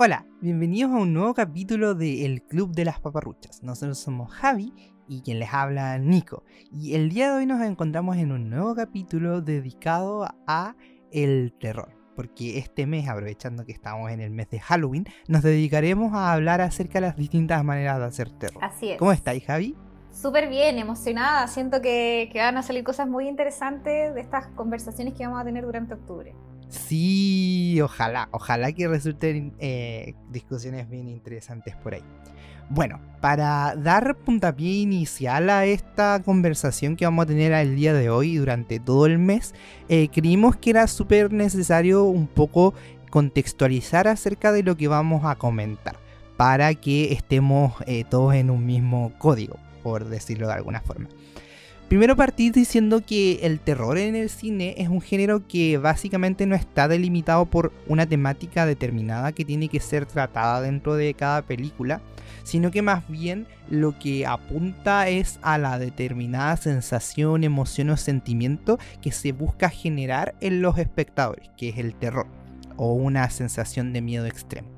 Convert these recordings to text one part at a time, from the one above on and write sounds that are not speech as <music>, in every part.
Hola, bienvenidos a un nuevo capítulo de El Club de las Paparruchas. Nosotros somos Javi y quien les habla Nico. Y el día de hoy nos encontramos en un nuevo capítulo dedicado a el terror. Porque este mes, aprovechando que estamos en el mes de Halloween, nos dedicaremos a hablar acerca de las distintas maneras de hacer terror. Así es. ¿Cómo estáis, Javi? Súper bien, emocionada. Siento que, que van a salir cosas muy interesantes de estas conversaciones que vamos a tener durante octubre. Sí, ojalá, ojalá que resulten eh, discusiones bien interesantes por ahí. Bueno, para dar puntapié inicial a esta conversación que vamos a tener el día de hoy durante todo el mes, eh, creímos que era súper necesario un poco contextualizar acerca de lo que vamos a comentar, para que estemos eh, todos en un mismo código, por decirlo de alguna forma. Primero partí diciendo que el terror en el cine es un género que básicamente no está delimitado por una temática determinada que tiene que ser tratada dentro de cada película, sino que más bien lo que apunta es a la determinada sensación, emoción o sentimiento que se busca generar en los espectadores, que es el terror o una sensación de miedo extremo.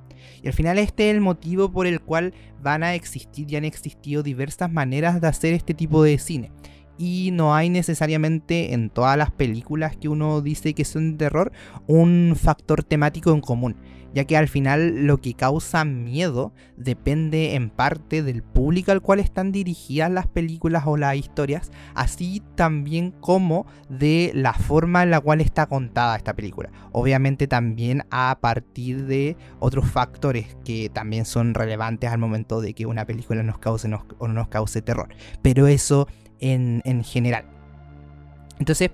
Y al final este es el motivo por el cual van a existir y han existido diversas maneras de hacer este tipo de cine y no hay necesariamente en todas las películas que uno dice que son de terror un factor temático en común, ya que al final lo que causa miedo depende en parte del público al cual están dirigidas las películas o las historias, así también como de la forma en la cual está contada esta película. Obviamente también a partir de otros factores que también son relevantes al momento de que una película nos cause o no nos cause terror, pero eso en, general. Entonces,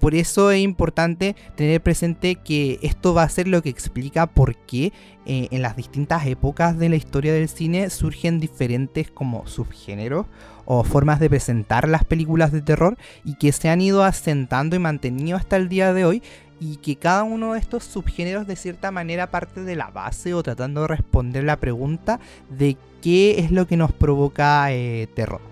por eso es importante tener presente que esto va a ser lo que explica por qué eh, en las distintas épocas de la historia del cine surgen diferentes como subgéneros o formas de presentar las películas de terror y que se han ido asentando y mantenido hasta el día de hoy y que cada uno de estos subgéneros de cierta manera parte de la base o tratando de responder la pregunta de qué es lo que nos provoca eh, terror.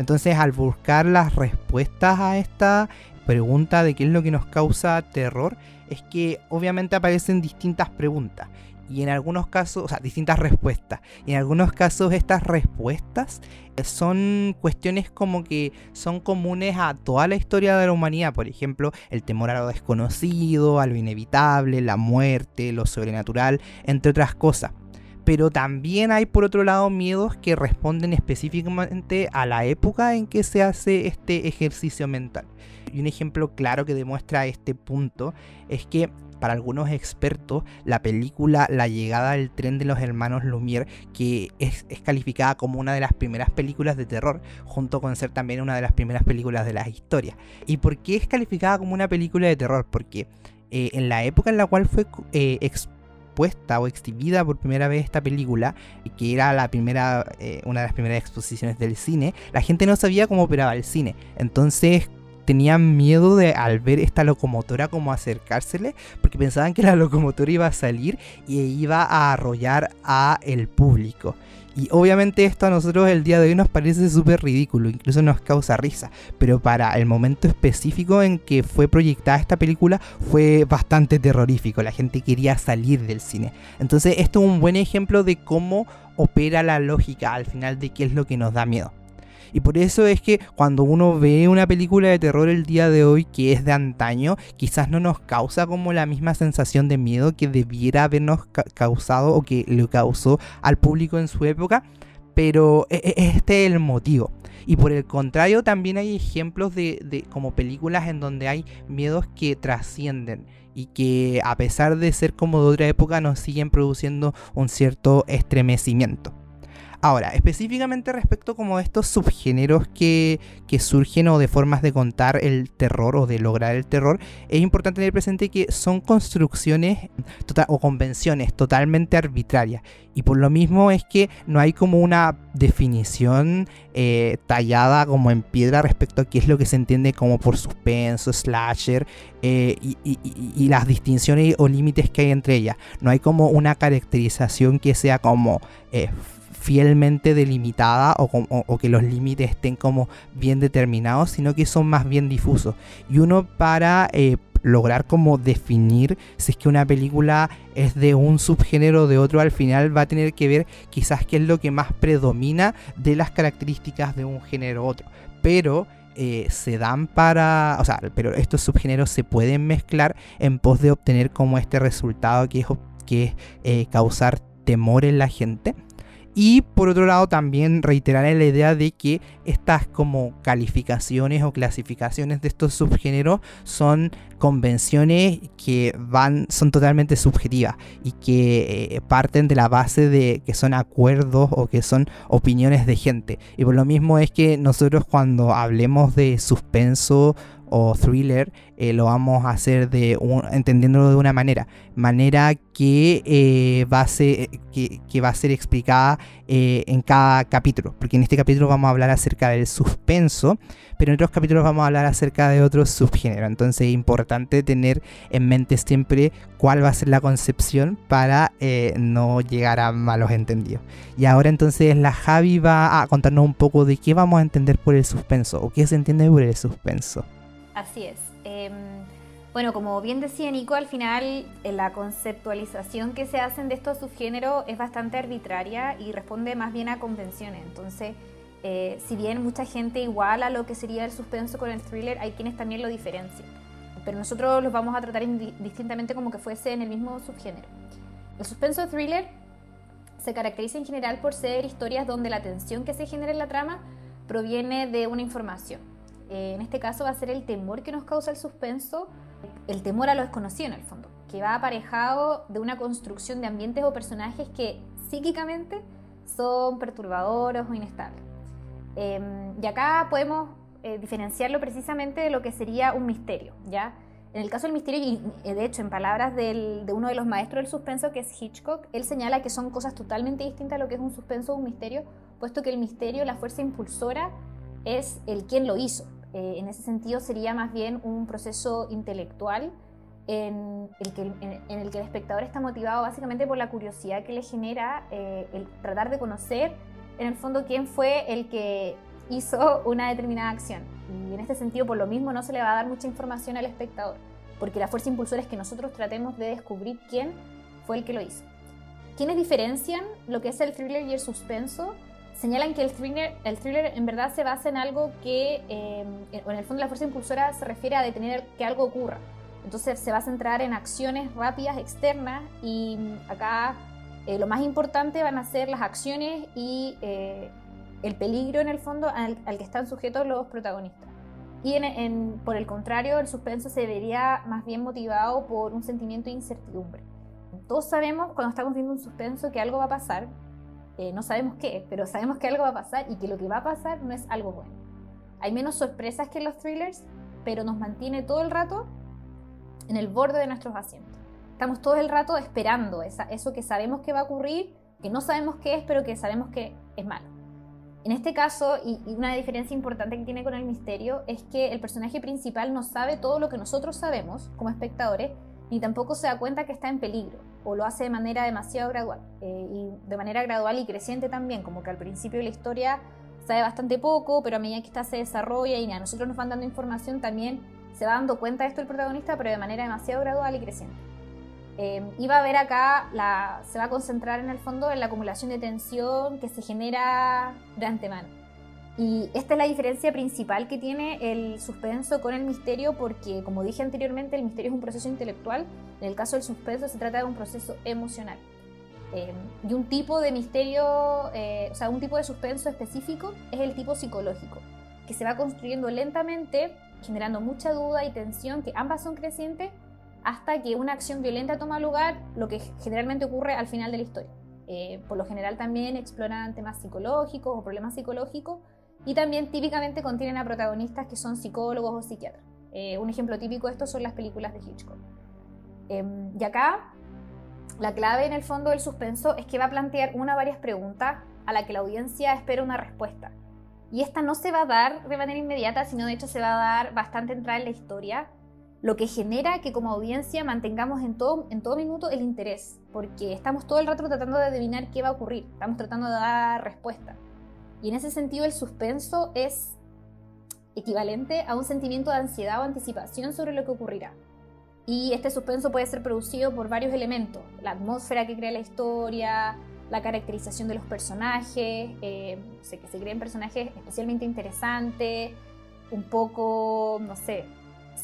Entonces, al buscar las respuestas a esta pregunta de qué es lo que nos causa terror, es que obviamente aparecen distintas preguntas. Y en algunos casos, o sea, distintas respuestas. Y en algunos casos estas respuestas son cuestiones como que son comunes a toda la historia de la humanidad. Por ejemplo, el temor a lo desconocido, a lo inevitable, la muerte, lo sobrenatural, entre otras cosas pero también hay por otro lado miedos que responden específicamente a la época en que se hace este ejercicio mental. Y un ejemplo claro que demuestra este punto es que para algunos expertos, la película La llegada del tren de los hermanos Lumière, que es, calificada como una de las primeras películas de terror, junto con ser también una de las primeras películas de la historia. ¿Y por qué es calificada como una película de terror? Porque eh, en la época en la cual fue eh, o exhibida por primera vez esta película, que era la primera, eh, una de las primeras exposiciones del cine, la gente no sabía cómo operaba el cine. Entonces tenían miedo de al ver esta locomotora como acercársele porque pensaban que la <laughs> locomotora iba a salir y iba a arrollar a el público. Y obviamente esto a nosotros el día de hoy nos parece súper ridículo, incluso nos causa risa, pero para el momento específico en que fue proyectada esta película fue bastante terrorífico, la gente quería salir del cine. Entonces esto es un buen ejemplo de cómo opera la lógica al final de qué es lo que nos da miedo. Y por eso es que cuando uno ve una película de terror el día de hoy que es de antaño, quizás no nos causa como la misma sensación de miedo que debiera habernos causado o que le causó al público en su época. Pero e, e, este es el motivo. Y por el contrario, también hay ejemplos de, de, como películas en donde hay miedos que trascienden y que a pesar de ser como de otra época nos siguen produciendo un cierto estremecimiento. Ahora, específicamente respecto como a estos subgéneros que, surgen o de formas de contar el terror o de lograr el terror, es importante tener presente que son construcciones tota-, o convenciones totalmente arbitrarias. Y por lo mismo es que no hay como una definición eh, tallada como en piedra respecto a qué es lo que se entiende como por suspenso, slasher eh, y, las distinciones o límites que hay entre ellas. No hay como una caracterización que sea como eh, fielmente delimitada o, que los límites estén como bien determinados, sino que son más bien difusos. Y uno para eh, lograr como definir si es que una película es de un subgénero o de otro, al final va a tener que ver quizás qué es lo que más predomina de las características de un género u otro. Pero eh, se dan para, o sea, pero estos subgéneros se pueden mezclar en pos de obtener como este resultado que es, que es eh, causar temor en la gente. Y por otro lado también reiterar la idea de que estas como calificaciones o clasificaciones de estos subgéneros son convenciones que van son totalmente subjetivas y que eh, parten de la base de que son acuerdos o que son opiniones de gente. Y por lo mismo es que nosotros cuando hablemos de suspenso o thriller, eh, lo vamos a hacer de entendiéndolo de una manera, manera que, eh, va, a ser, que, va a ser explicada eh, en cada capítulo, porque en este capítulo vamos a hablar acerca del suspenso, pero en otros capítulos vamos a hablar acerca de otros subgéneros, entonces es importante tener en mente siempre cuál va a ser la concepción para no llegar a malos entendidos. Y ahora entonces la Javi va a contarnos un poco de qué vamos a entender por el suspenso o qué se entiende por el suspenso. Así es. Em, bueno, como bien decía Nico, al final eh, la conceptualización que se hacen de estos subgéneros es bastante arbitraria y responde más bien a convenciones. Entonces, eh, si bien mucha gente iguala lo que sería el suspenso con el thriller, hay quienes también lo diferencian. Pero nosotros los vamos a tratar distintamente como que fuese en el mismo subgénero. El suspenso thriller se caracteriza en general por ser historias donde la tensión que se genera en la trama proviene de una información eh, en este caso va a ser el temor que nos causa el suspenso, el temor a lo desconocido en el fondo, que va aparejado de una construcción de ambientes o personajes que psíquicamente son perturbadores o inestables. Em, y acá podemos eh, diferenciarlo precisamente de lo que sería un misterio, ¿ya? En el caso del misterio, y eh, de hecho en palabras de uno de los maestros del suspenso, que es Hitchcock, él señala que son cosas totalmente distintas a lo que es un suspenso o un misterio, puesto que el misterio, la fuerza impulsora, es el quien lo hizo, eh, en ese sentido sería más bien un proceso intelectual en el, que, el espectador está motivado básicamente por la curiosidad que le genera eh, el tratar de conocer en el fondo quién fue el que hizo una determinada acción. Y en este sentido, por lo mismo, no se le va a dar mucha información al espectador, porque la fuerza impulsora es que nosotros tratemos de descubrir quién fue el que lo hizo. ¿Quiénes diferencian lo que es el thriller y el suspenso? Señalan que el thriller, el thriller en verdad se basa en algo que, eh, en el fondo la fuerza impulsora se refiere a detener que algo ocurra. Entonces se va a centrar en acciones rápidas externas y acá eh, lo más importante van a ser las acciones y eh, el peligro en el fondo al, que están sujetos los protagonistas. Y en, por el contrario, el suspenso se vería más bien motivado por un sentimiento de incertidumbre. Todos sabemos cuando estamos viendo un suspenso que algo va a pasar, eh, no sabemos qué, pero sabemos que algo va a pasar y que lo que va a pasar no es algo bueno. Hay menos sorpresas que en los thrillers, pero nos mantiene todo el rato en el borde de nuestros asientos. Estamos todo el rato esperando eso que sabemos que va a ocurrir, que no sabemos qué es, pero que sabemos que es malo. En este caso, y, y una diferencia importante que tiene con el misterio, es que el personaje principal no sabe todo lo que nosotros sabemos como espectadores, ni tampoco se da cuenta que está en peligro o lo hace de manera demasiado gradual eh, y de manera gradual y creciente también, como que al principio de la historia sabe bastante poco, pero a medida que esta se desarrolla y a nosotros nos van dando información también se va dando cuenta de esto el protagonista, pero de manera demasiado gradual y creciente. Eh, y va a ver acá, se va a concentrar en el fondo en la acumulación de tensión que se genera de antemano. Y esta es la diferencia principal que tiene el suspenso con el misterio, porque como dije anteriormente, el misterio es un proceso intelectual, en el caso del suspenso se trata de un proceso emocional. Eh, y un tipo de misterio, eh, o sea, un tipo de suspenso específico es el tipo psicológico, que se va construyendo lentamente, generando mucha duda y tensión, que ambas son crecientes, hasta que una acción violenta toma lugar, lo que generalmente ocurre al final de la historia. Eh, por lo general también exploran temas psicológicos o problemas psicológicos y también típicamente contienen a protagonistas que son psicólogos o psiquiatras. Eh, un ejemplo típico de esto son las películas de Hitchcock. Em, y acá, la clave en el fondo del suspenso es que va a plantear una o varias preguntas a la que la audiencia espera una respuesta. Y esta no se va a dar de manera inmediata, sino de hecho se va a dar bastante entrada en la historia, lo que genera que como audiencia mantengamos en todo, en todo minuto el interés, porque estamos todo el rato tratando de adivinar qué va a ocurrir, estamos tratando de dar respuesta. Y en ese sentido el suspenso es equivalente a un sentimiento de ansiedad o anticipación sobre lo que ocurrirá. Y este suspenso puede ser producido por varios elementos, la atmósfera que crea la historia, la caracterización de los personajes, eh, sé, que se creen personajes especialmente interesantes, un poco, no sé,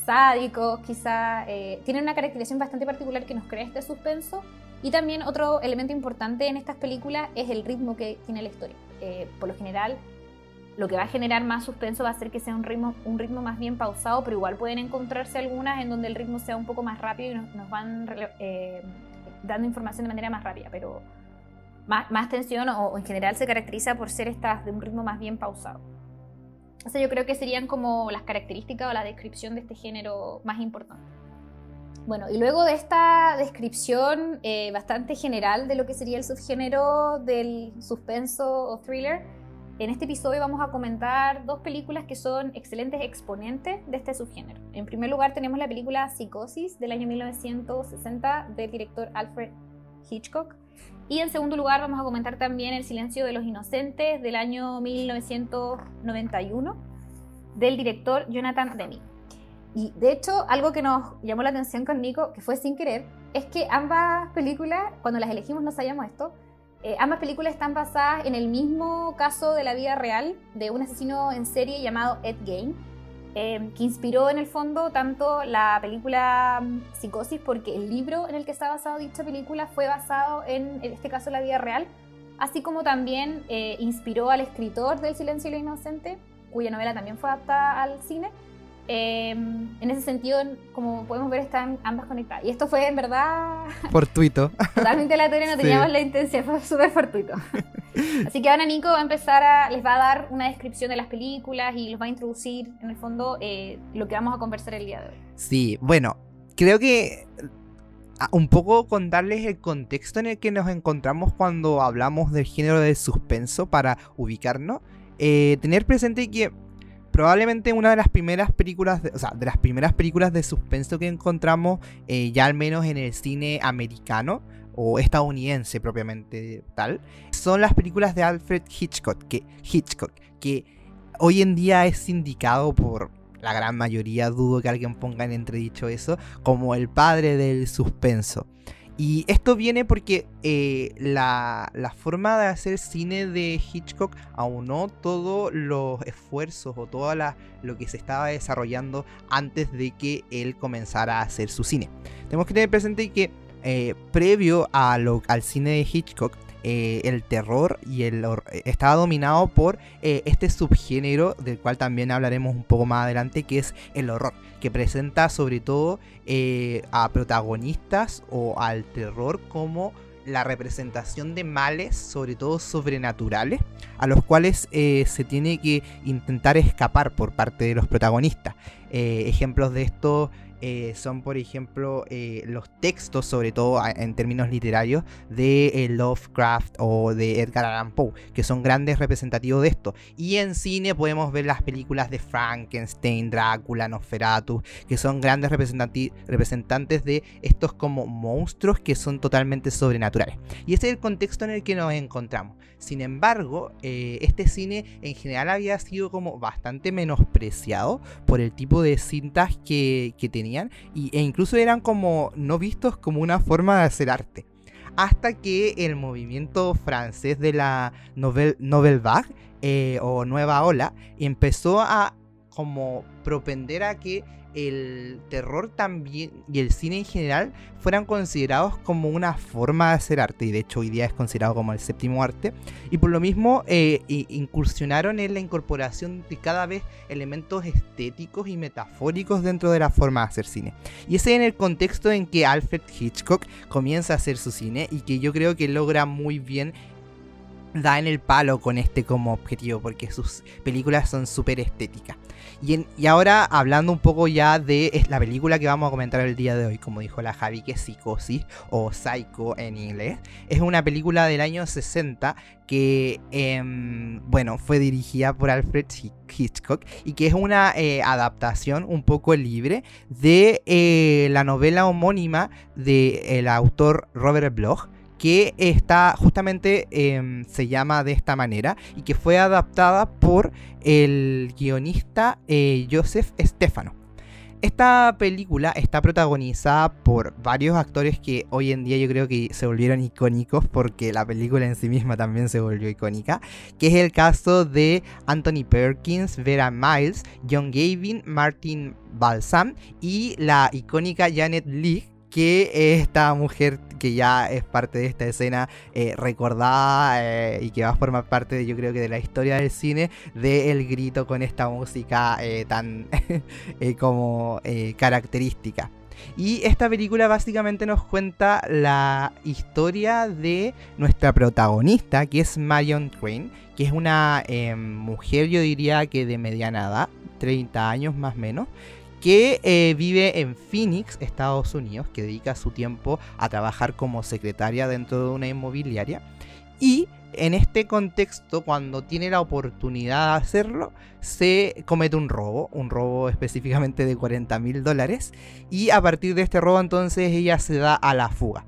sádicos quizá, eh, tienen una caracterización bastante particular que nos crea este suspenso. Y también otro elemento importante en estas películas es el ritmo que tiene la historia. Eh, por lo general, lo que va a generar más suspenso va a ser que sea un ritmo, un ritmo más bien pausado, pero igual pueden encontrarse algunas en donde el ritmo sea un poco más rápido y nos, van eh, dando información de manera más rápida, pero más, más tensión o, en general se caracteriza por ser estas de un ritmo más bien pausado. O sea, yo creo que serían como las características o la descripción de este género más importante. Bueno, y luego de esta descripción eh, bastante general de lo que sería el subgénero del suspenso o thriller, en este episodio vamos a comentar dos películas que son excelentes exponentes de este subgénero. En primer lugar tenemos la película Psicosis del año 1960 del director Alfred Hitchcock. Y en segundo lugar vamos a comentar también El silencio de los inocentes del año 1991 del director Jonathan Demme. Y de hecho, algo que nos llamó la atención con Nico, que fue sin querer, es que ambas películas, cuando las elegimos no sabíamos esto, eh, ambas películas están basadas en el mismo caso de la vida real de un asesino en serie llamado Ed Gein, eh, que inspiró en el fondo tanto la película mm, Psicosis, porque el libro en el que está basado dicha película fue basado en, este caso, la vida real, así como también eh, inspiró al escritor del Silencio y lo Inocente, cuya novela también fue adaptada al cine, Em, en ese sentido, como podemos ver, están ambas conectadas. Y esto fue en verdad. <laughs> Fortuito. Totalmente aleatorio, no <laughs> teníamos la intención, fue súper fortuito. <laughs> Así que ahora Nico va a empezar a. les va a dar una descripción de las películas y los va a introducir, en el fondo, eh, lo que vamos a conversar el día de hoy. Sí, bueno, creo que. Un poco contarles el contexto en el que nos encontramos cuando hablamos del género del suspenso para ubicarnos. Eh, tener presente que probablemente una de las primeras películas, de, o sea, de las primeras películas de suspenso que encontramos, eh, ya al menos en el cine americano o estadounidense propiamente tal, son las películas de Alfred Hitchcock, que, Hitchcock, que hoy en día es indicado por la gran mayoría, dudo que alguien ponga en entredicho eso, como el padre del suspenso. Y esto viene porque eh, la, forma de hacer cine de Hitchcock aunó todos los esfuerzos o todo lo que se estaba desarrollando antes de que él comenzara a hacer su cine. Tenemos que tener presente que eh, previo a lo, al cine de Hitchcock, eh, el terror y el eh, estaba dominado por eh, este subgénero del cual también hablaremos un poco más adelante que es el horror que presenta sobre todo a protagonistas o al terror como la representación de males, sobre todo sobrenaturales, a los cuales se tiene que intentar escapar por parte de los protagonistas. ejemplos de esto eh, son, por ejemplo, eh, los textos, sobre todo en términos literarios, de eh, Lovecraft o de Edgar Allan Poe, que son grandes representativos de esto. Y en cine podemos ver las películas de Frankenstein, Drácula, Nosferatu, que son grandes representantes de estos como monstruos que son totalmente sobrenaturales. Y ese es el contexto en el que nos encontramos. Sin embargo, este cine en general había sido como bastante menospreciado por el tipo de cintas que, que tenía e incluso eran como no vistos como una forma de hacer arte. Hasta que el movimiento francés de la Nouvelle, Vague eh, o Nueva Ola empezó a como propender a que el terror también y el cine en general fueran considerados como una forma de hacer arte y de hecho hoy día es considerado como el séptimo arte y por lo mismo eh, incursionaron en la incorporación de cada vez elementos estéticos y metafóricos dentro de la forma de hacer cine. Y ese en el contexto en que Alfred Hitchcock comienza a hacer su cine y que yo creo que logra muy bien da en el palo con este como objetivo porque sus películas son súper estéticas. Y, ahora hablando un poco ya de la película que vamos a comentar el día de hoy, como dijo la Javi, que es Psicosis o Psycho en inglés. Es una película del año 60 que, em, bueno, fue dirigida por Alfred Hitchcock y que es una eh, adaptación un poco libre de eh, la novela homónima del autor Robert Bloch que está justamente em, se llama de esta manera y que fue adaptada por el guionista eh, Joseph Stefano. Esta película está protagonizada por varios actores que hoy en día yo creo que se volvieron icónicos porque la película en sí misma también se volvió icónica, que es el caso de Anthony Perkins, Vera Miles, John Gavin, Martin Balsam y la icónica Janet Leigh que esta mujer que ya es parte de esta escena eh, recordada eh, y que va a formar parte, de, yo creo que de la historia del cine, de El Grito con esta música eh, tan <laughs> como característica. Y esta película básicamente nos cuenta la historia de nuestra protagonista, que es Marion Crane, que es una mujer, yo diría que de mediana edad, 30 años más o menos, que eh, vive en Phoenix, Estados Unidos, que dedica su tiempo a trabajar como secretaria dentro de una inmobiliaria. Y en este contexto, cuando tiene la oportunidad de hacerlo, se comete un robo, un robo específicamente de 40 mil dólares. Y a partir de este robo entonces ella se da a la fuga.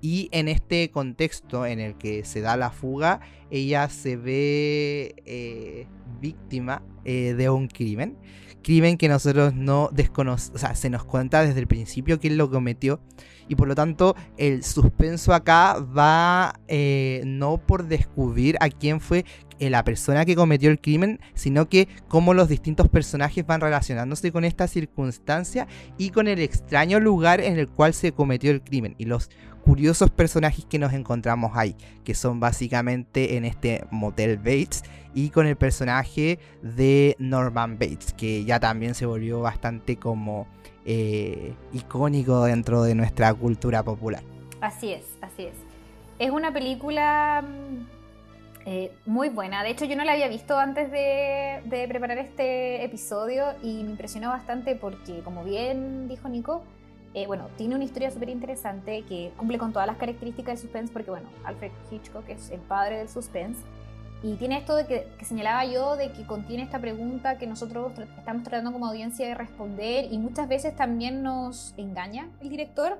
Y en este contexto en el que se da la fuga, ella se ve eh, víctima eh, de un crimen crimen que nosotros no desconocemos, o sea, se nos cuenta desde el principio quién lo cometió y por lo tanto el suspenso acá va eh, no por descubrir a quién fue eh, la persona que cometió el crimen, sino que cómo los distintos personajes van relacionándose con esta circunstancia y con el extraño lugar en el cual se cometió el crimen. Y los curiosos personajes que nos encontramos ahí, que son básicamente en este Motel Bates y con el personaje de Norman Bates, que ya también se volvió bastante como eh, icónico dentro de nuestra cultura popular. Así es, así es. Es una película mm, eh, muy buena. De hecho, yo no la había visto antes de, de preparar este episodio y me impresionó bastante porque, como bien dijo Nico, eh, bueno, tiene una historia súper interesante que cumple con todas las características del suspense, porque bueno, Alfred Hitchcock es el padre del suspense. Y tiene esto de que, señalaba yo, de que contiene esta pregunta que nosotros estamos tratando como audiencia de responder y muchas veces también nos engaña el director,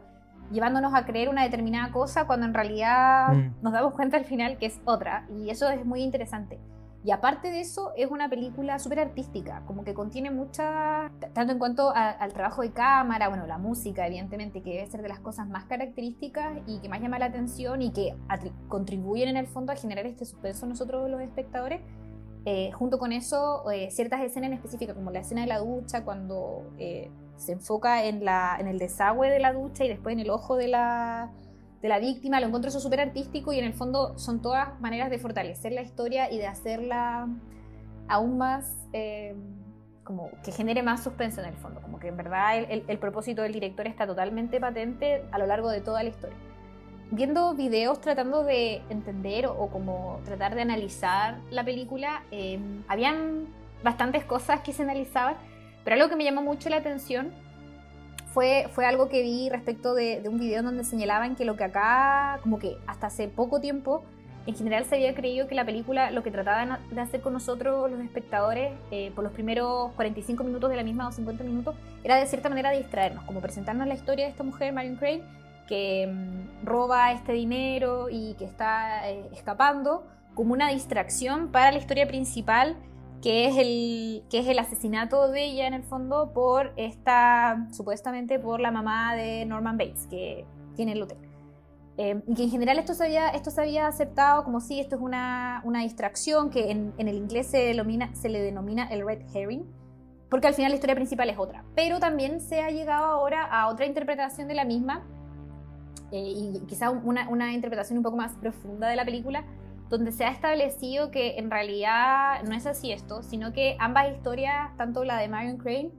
llevándonos a creer una determinada cosa cuando en realidad mm. nos damos cuenta al final que es otra. Y eso es muy interesante. Y aparte de eso, es una película súper artística, como que contiene mucha, tanto en cuanto al trabajo de cámara, bueno, la música, evidentemente, que debe ser de las cosas más características y que más llama la atención y que contribuyen en el fondo a generar este suspenso nosotros los espectadores. Eh, junto con eso, eh, ciertas escenas en específico, como la escena de la ducha, cuando eh, se enfoca en, la, en el desagüe de la ducha y después en el ojo de la, de la víctima, lo encuentro eso súper artístico y en el fondo son todas maneras de fortalecer la historia y de hacerla aún más, eh, como que genere más suspenso en el fondo, como que en verdad el, propósito del director está totalmente patente a lo largo de toda la historia. Viendo videos tratando de entender o, como tratar de analizar la película, eh, habían bastantes cosas que se analizaban, pero algo que me llamó mucho la atención fue, fue algo que vi respecto de, un video donde señalaban que lo que acá, como que hasta hace poco tiempo, en general se había creído que la película lo que trataba de hacer con nosotros, los espectadores, eh, por los primeros 45 minutos de la misma o 50 minutos, era de cierta manera distraernos, como presentarnos la historia de esta mujer, Marion Crane, que mm, roba este dinero y que está eh, escapando, como una distracción para la historia principal que es el, que es el asesinato de ella en el fondo por esta, supuestamente por la mamá de Norman Bates, que tiene el hotel. Eh, y que en general esto se había, esto se había aceptado como si esto es una, una distracción, que en, en, el inglés se, denomina, se le denomina el red herring, porque al final la historia principal es otra. Pero también se ha llegado ahora a otra interpretación de la misma, eh, y quizá una, una interpretación un poco más profunda de la película, donde se ha establecido que en realidad no es así esto, sino que ambas historias, tanto la de Marion Crane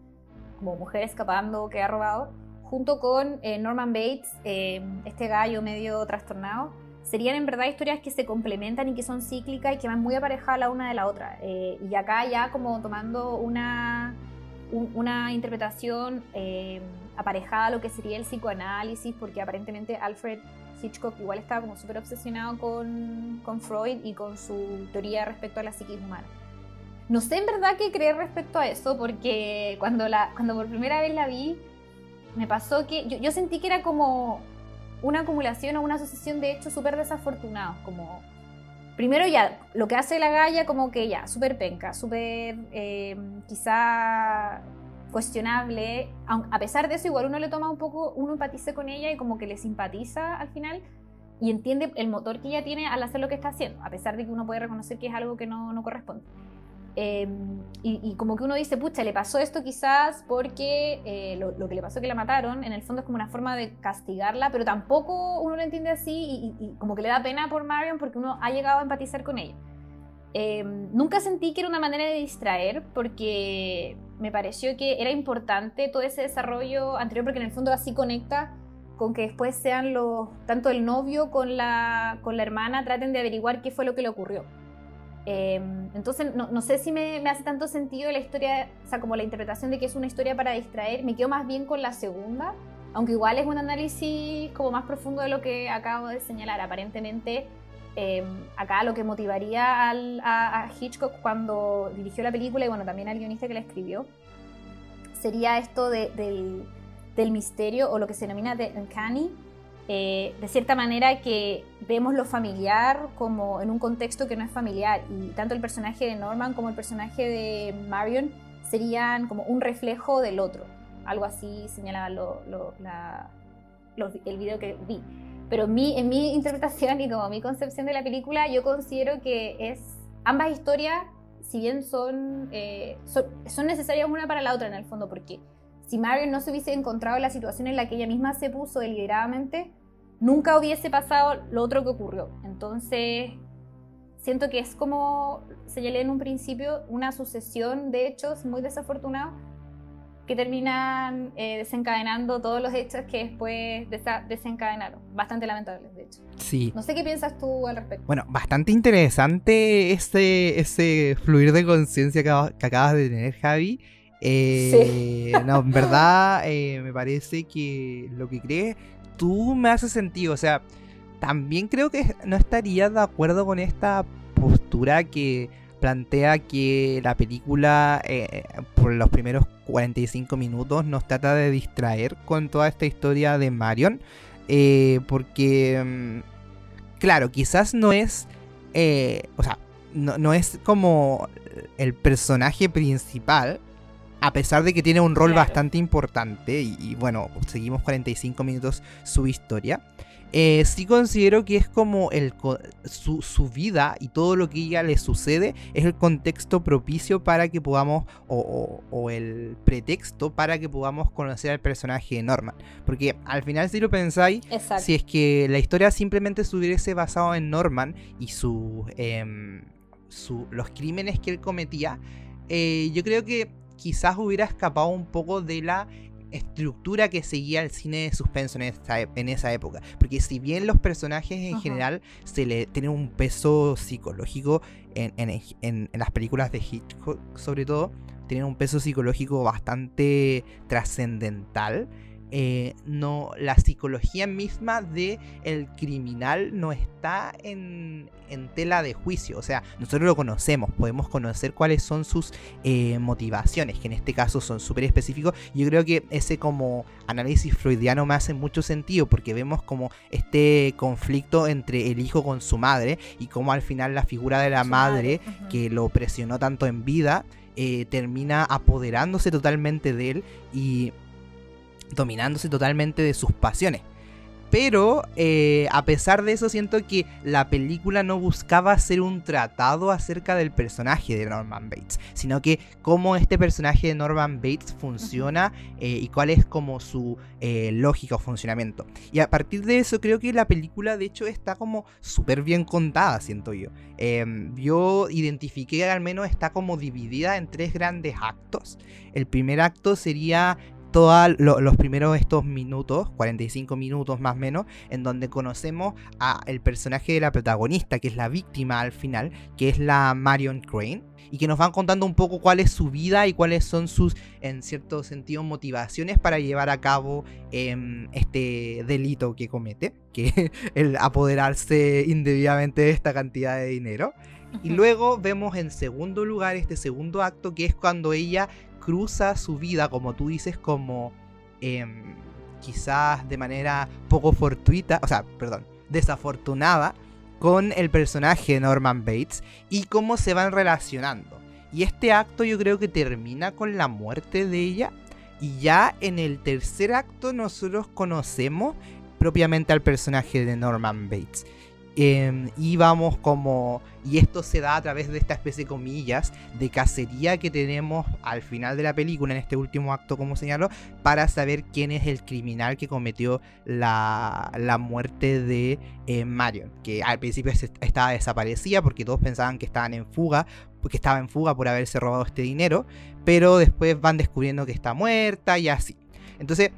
como Mujer escapando que ha robado, junto con eh, Norman Bates, eh, este gallo medio trastornado, serían en verdad historias que se complementan y que son cíclicas y que van muy aparejadas la una de la otra. Eh, y acá ya como tomando una, una interpretación aparejada a lo que sería el psicoanálisis, porque aparentemente Alfred Hitchcock igual estaba como súper obsesionado con, con, Freud y con su teoría respecto a la psiquis humana. No sé en verdad qué creer respecto a eso, porque cuando, la, cuando por primera vez la vi, me pasó que yo, sentí que era como una acumulación o una asociación de hechos súper desafortunados, como primero ya, lo que hace la galla como que ya, súper penca, súper eh, quizá cuestionable. A pesar de eso, igual uno le toma un poco, uno empatiza con ella y como que le simpatiza al final y entiende el motor que ella tiene al hacer lo que está haciendo, a pesar de que uno puede reconocer que es algo que no, no corresponde. Em, y, como que uno dice, pucha, le pasó esto quizás porque eh, lo, que le pasó que la mataron, en el fondo es como una forma de castigarla, pero tampoco uno lo entiende así y, como que le da pena por Marion porque uno ha llegado a empatizar con ella. Em, nunca sentí que era una manera de distraer porque me pareció que era importante todo ese desarrollo anterior porque en el fondo así conecta con que después sean los, tanto el novio con la, con la hermana traten de averiguar qué fue lo que le ocurrió. Em, entonces, no, sé si me, hace tanto sentido la historia, o sea, como la interpretación de que es una historia para distraer. Me quedo más bien con la segunda, aunque igual es un análisis como más profundo de lo que acabo de señalar. Aparentemente, em, acá lo que motivaría a, Hitchcock cuando dirigió la película y bueno, también al guionista que la escribió, sería esto del, del, misterio o lo que se denomina de uncanny, eh, de cierta manera que vemos lo familiar como en un contexto que no es familiar y tanto el personaje de Norman como el personaje de Marion serían como un reflejo del otro. Algo así señalaba el video que vi. Pero mi, en mi interpretación y como mi concepción de la película, yo considero que es ambas historias, si bien son, eh, son, son necesarias una para la otra en el fondo, porque si Marion no se hubiese encontrado en la situación en la que ella misma se puso deliberadamente, nunca hubiese pasado lo otro que ocurrió. Entonces, siento que es como señalé en un principio, una sucesión de hechos muy desafortunados que terminan eh, desencadenando todos los hechos que después desencadenaron. Bastante lamentables, de hecho. Sí. No sé qué piensas tú al respecto. Bueno, bastante interesante ese, ese fluir de conciencia que, acabas de tener, Javi. Eh, no, en verdad <laughs> eh, me parece que lo que crees tú me hace sentido. O sea, también creo que no estaría de acuerdo con esta postura que plantea que la película eh, por los primeros 45 minutos nos trata de distraer con toda esta historia de Marion. porque, mm, claro, quizás no es... o sea, no, no es como el personaje principal, a pesar de que tiene un rol bastante importante, y, bueno, seguimos 45 minutos su historia, eh, sí considero que es como el, su, vida y todo lo que ella le sucede es el contexto propicio para que podamos, o, el pretexto para que podamos conocer al personaje de Norman. Porque al final, si lo pensáis, si es que la historia simplemente se hubiese basado en Norman y em, su, los crímenes que él cometía, eh, yo creo que quizás hubiera escapado un poco de la estructura que seguía el cine de suspenso en, esa época. Porque si bien los personajes en general se le tienen un peso psicológico en, en, las películas de Hitchcock, sobre todo, tienen un peso psicológico bastante trascendental. Eh, no, la psicología misma de el criminal no está en, tela de juicio. O sea, nosotros lo conocemos, podemos conocer cuáles son sus eh, motivaciones, que en este caso son súper específicos. Yo creo que ese como análisis freudiano me hace mucho sentido porque vemos como este conflicto entre el hijo con su madre y cómo al final la figura de la madre, que lo presionó tanto en vida, eh, termina apoderándose totalmente de él y dominándose totalmente de sus pasiones. Pero eh, a pesar de eso siento que la película no buscaba hacer un tratado acerca del personaje de Norman Bates, sino que cómo este personaje de Norman Bates funciona eh, y cuál es como su eh, lógica o funcionamiento. Y a partir de eso creo que la película de hecho está como súper bien contada, siento yo. Em, yo identifiqué al menos está como dividida en tres grandes actos. El primer acto sería todos los primeros estos minutos, 45 minutos más o menos, en donde conocemos a el personaje de la protagonista, que es la víctima al final, que es la Marion Crane, y que nos van contando un poco cuál es su vida y cuáles son sus, en cierto sentido, motivaciones para llevar a cabo em, este delito que comete, que es <laughs> el apoderarse indebidamente de esta cantidad de dinero. Y luego vemos en segundo lugar este segundo acto que es cuando ella cruza su vida, como tú dices, como em, quizás de manera poco fortuita, o sea, perdón, desafortunada con el personaje Norman Bates y cómo se van relacionando. Y este acto yo creo que termina con la muerte de ella. Y ya en el tercer acto nosotros conocemos propiamente al personaje de Norman Bates. Em, y vamos como. Y esto se da a través de esta especie de comillas de cacería que tenemos al final de la película, en este último acto, como señaló, para saber quién es el criminal que cometió la, la muerte de eh, Marion. Que al principio estaba desaparecida porque todos pensaban que estaban en fuga, porque estaba en fuga por haberse robado este dinero, pero después van descubriendo que está muerta y así. Entonces,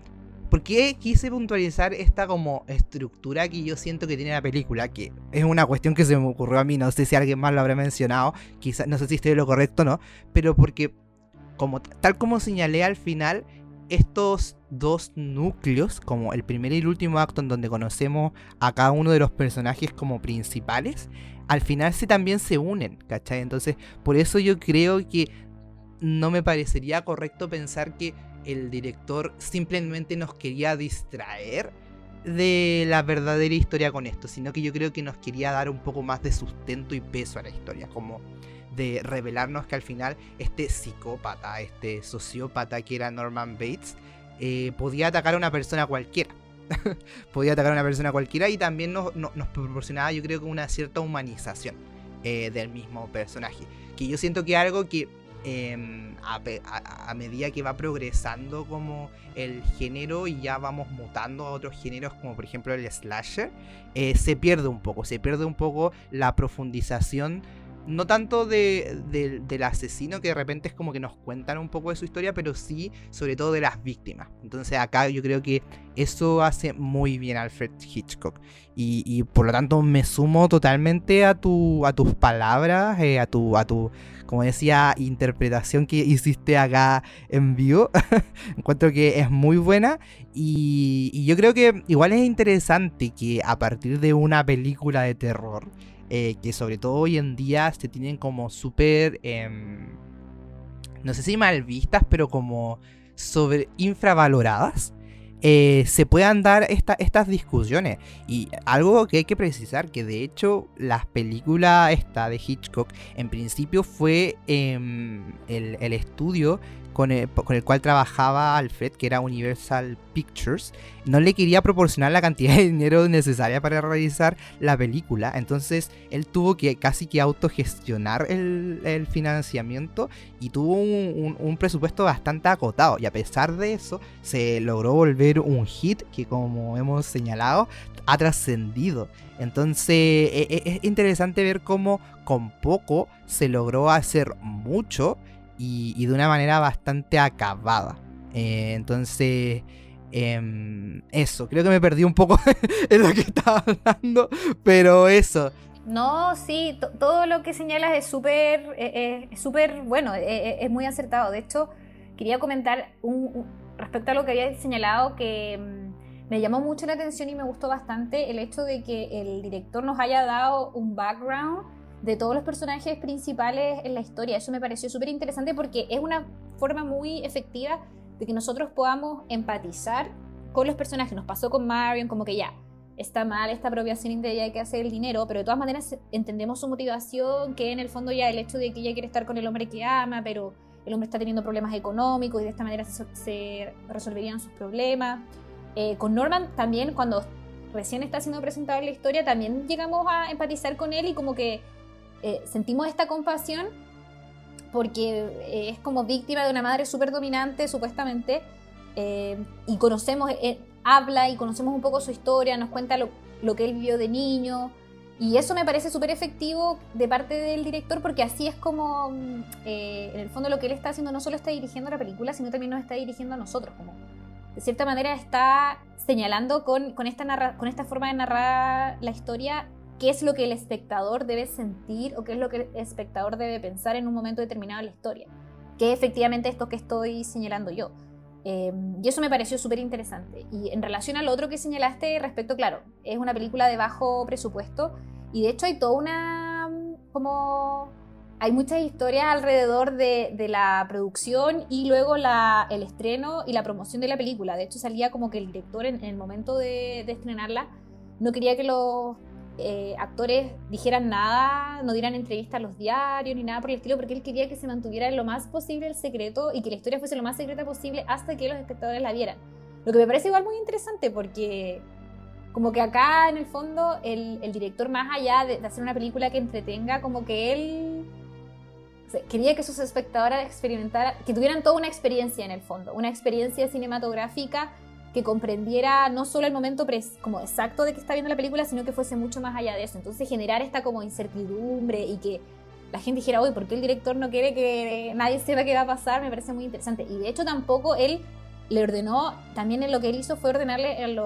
¿Por qué quise puntualizar esta como estructura que yo siento que tiene la película? Que es una cuestión que se me ocurrió a mí, no sé si alguien más lo habrá mencionado, quizás no sé si estoy lo correcto o no, pero porque como tal como señalé al final, estos dos núcleos, como el primer y el último acto en donde conocemos a cada uno de los personajes como principales, al final se también se unen, ¿cachai? Entonces, por eso yo creo que no me parecería correcto pensar que el director simplemente nos quería distraer de la verdadera historia con esto, sino que yo creo que nos quería dar un poco más de sustento y peso a la historia, como de revelarnos que al final este psicópata, este sociópata que era Norman Bates, eh, podía atacar a una persona cualquiera. <laughs> podía atacar a una persona cualquiera y también nos, proporcionaba yo creo que una cierta humanización eh, del mismo personaje. Que yo siento que algo que Em, a, medida que va progresando como el género y ya vamos mutando a otros géneros como por ejemplo el slasher, eh, se pierde un poco, se pierde un poco la profundización no tanto de, del asesino que de repente es como que nos cuentan un poco de su historia, pero sí sobre todo de las víctimas. Entonces acá yo creo que eso hace muy bien Alfred Hitchcock. Y, por lo tanto me sumo totalmente a, tu, a tus palabras, eh, a, tu, a tu como decía, interpretación que hiciste acá en vivo. <laughs> Encuentro que es muy buena y, yo creo que igual es interesante que a partir de una película de terror, eh, que sobre todo hoy en día se tienen como súper, em, no sé si mal vistas, pero como sobre infravaloradas. Eh, se puedan dar estas discusiones. Y algo que hay que precisar, que de hecho la película esta de Hitchcock en principio fue em, el, el, estudio con el, cual trabajaba Alfred, que era Universal Pictures, no le quería proporcionar la cantidad de dinero necesaria para realizar la película. Entonces él tuvo que casi que autogestionar el, financiamiento y tuvo un, presupuesto bastante acotado. Y a pesar de eso, se logró volver un hit que, como hemos señalado, ha trascendido. Entonces e, e, es interesante ver cómo con poco se logró hacer mucho y, de una manera bastante acabada. Eh, entonces, em, eso, creo que me perdí un poco <laughs> en lo que estaba hablando, pero eso. No, sí, todo lo que señalas es súper eh, eh, súper bueno, es muy acertado. De hecho, quería comentar respecto a lo que había señalado que mm, me llamó mucho la atención y me gustó bastante el hecho de que el director nos haya dado un background de todos los personajes principales en la historia. Eso me pareció súper interesante porque es una forma muy efectiva de que nosotros podamos empatizar con los personajes. Nos pasó con Marion, como que ya, está mal esta apropiación indebida que hace el dinero, pero de todas maneras entendemos su motivación, que en el fondo ya el hecho de que ella quiere estar con el hombre que ama, pero el hombre está teniendo problemas económicos y de esta manera se, resolverían sus problemas. Eh, con Norman también, cuando recién está siendo presentado en la historia, también llegamos a empatizar con él y como que eh, sentimos esta compasión porque eh, es como víctima de una madre súper dominante, supuestamente, eh, y conocemos, habla y conocemos un poco su historia, nos cuenta lo, lo que él vivió de niño, y eso me parece súper efectivo de parte del director porque así es como, mm, en el fondo, lo que él está haciendo no solo está dirigiendo la película, sino también nos está dirigiendo a nosotros, como de cierta manera está señalando con, con esta, con esta forma de narrar la historia qué es lo que el espectador debe sentir o qué es lo que el espectador debe pensar en un momento determinado de la historia, que efectivamente esto que estoy señalando yo. Eh, y eso me pareció súper interesante. Y en relación al otro que señalaste respecto, claro, es una película de bajo presupuesto y de hecho hay toda una como... Hay muchas historias alrededor de, la producción y luego la, el estreno y la promoción de la película. De hecho salía como que el director en, el momento de, de estrenarla no quería que los eh, actores dijeran nada, no dieran entrevistas a los diarios ni nada por el estilo, porque él quería que se mantuviera lo más posible el secreto y que la historia fuese lo más secreta posible hasta que los espectadores la vieran. Lo que me parece igual muy interesante porque como que acá en el fondo el, director más allá de, de, hacer una película que entretenga, como que él quería que sus espectadores experimentaran, que tuvieran toda una experiencia en el fondo, una experiencia cinematográfica que comprendiera no solo el momento como exacto de que está viendo la película, sino que fuese mucho más allá de eso. Entonces generar esta como incertidumbre y que la gente dijera, uy, ¿por qué el director no quiere que nadie sepa qué va a pasar? Me parece muy interesante. Y de hecho tampoco él le ordenó, también lo que él hizo fue ordenarle en,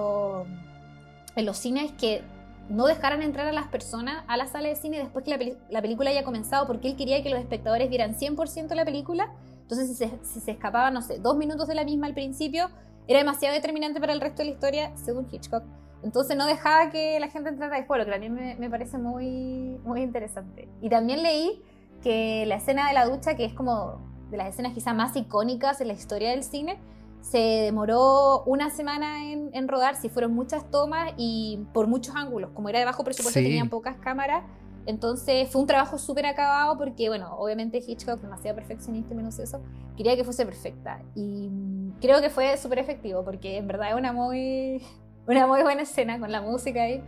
en los cines que no dejaran entrar a las personas a la sala de cine después que la, película haya comenzado, porque él quería que los espectadores vieran 100% la película. Entonces, si se, si se escapaban, no sé, dos minutos de la misma al principio, era demasiado determinante para el resto de la historia, según Hitchcock. Entonces no dejaba que la gente entrara después, lo que también me, me parece muy, muy interesante. Y también leí que la escena de la ducha, que es como de las escenas quizás más icónicas en la historia del cine, se demoró una semana en, rodar, si fueron muchas tomas y por muchos ángulos. Como era de bajo presupuesto, tenían pocas cámaras. Entonces fue un trabajo súper acabado porque, bueno, obviamente Hitchcock, demasiado perfeccionista y minucioso, quería que fuese perfecta. Y creo que fue súper efectivo porque en verdad es una muy, <laughs> una muy buena escena con la música ahí.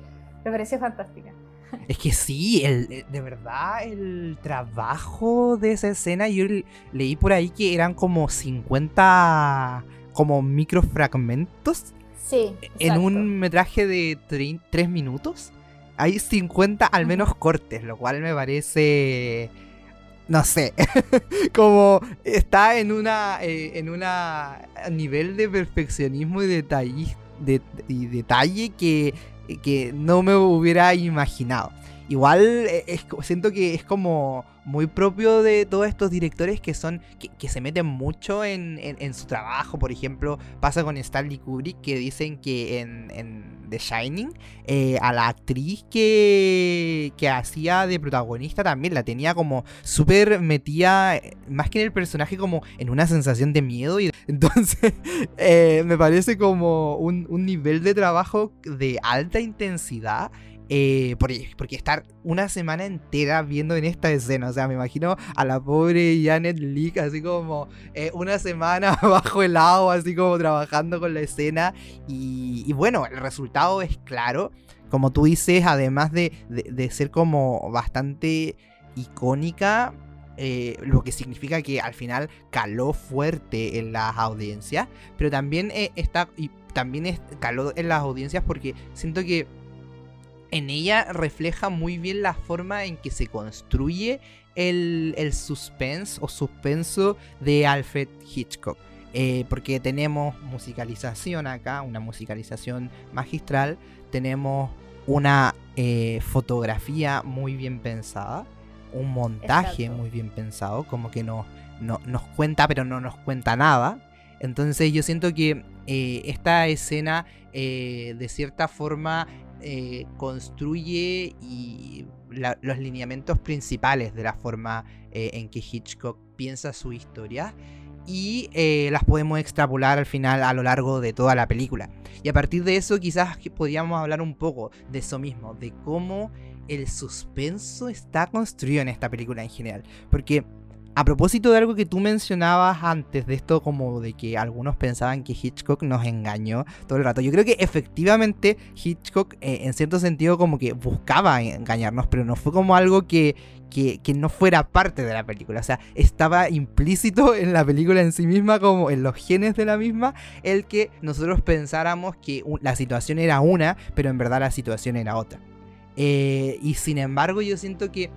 Me pareció fantástica. <laughs> Es que sí, el, eh, de verdad, el trabajo de esa escena, yo leí por ahí que eran como 50 como microfragmentos. Sí. En un metraje de 3 minutos. Hay 50 al menos cortes, lo cual me parece no sé, <laughs> como está en una eh, en una nivel de perfeccionismo y detalle, de, y detalle que, que no me hubiera imaginado. Igual eh, siento que es como muy propio de todos estos directores que son que, se meten mucho en, su trabajo. Por ejemplo, pasa con Stanley Kubrick que dicen que en, The Shining eh, a la actriz que, que hacía de protagonista también la tenía como súper metida, eh, más que en el personaje, como en una sensación de miedo. Y <laughs> entonces me parece como un, un nivel de trabajo de alta intensidad eh, porque, estar una semana entera viendo en esta escena, o sea, me imagino a la pobre Janet Leigh así como eh, una semana <laughs> bajo el agua, así como trabajando con la escena. Y, bueno, el resultado es claro. Como tú dices, además de, ser como bastante icónica, eh, lo que significa que al final caló fuerte en las audiencias, pero también está y también caló en las audiencias porque siento que en ella refleja muy bien la forma en que se construye el, el suspense o suspenso de Alfred Hitchcock. Eh, porque tenemos musicalización acá, una musicalización magistral, tenemos una eh, fotografía muy bien pensada, un montaje muy bien pensado, como que nos, nos cuenta pero no nos cuenta nada. Entonces yo siento que eh, esta escena de cierta forma eh, construye y los lineamientos principales de la forma eh, en que Hitchcock piensa su historia y eh, las podemos extrapolar al final a lo largo de toda la película. Y a partir de eso quizás podríamos hablar un poco de eso mismo, de cómo el suspenso está construido en esta película en general. Porque a propósito de algo que tú mencionabas antes, de esto como de que algunos pensaban que Hitchcock nos engañó todo el rato, yo creo que efectivamente Hitchcock eh, en cierto sentido como que buscaba engañarnos, pero no fue como algo que, que, no fuera parte de la película, o sea, estaba implícito en la película en sí misma, como en los genes de la misma, el que nosotros pensáramos que la situación era una, pero en verdad la situación era otra. Eh, y sin embargo yo siento que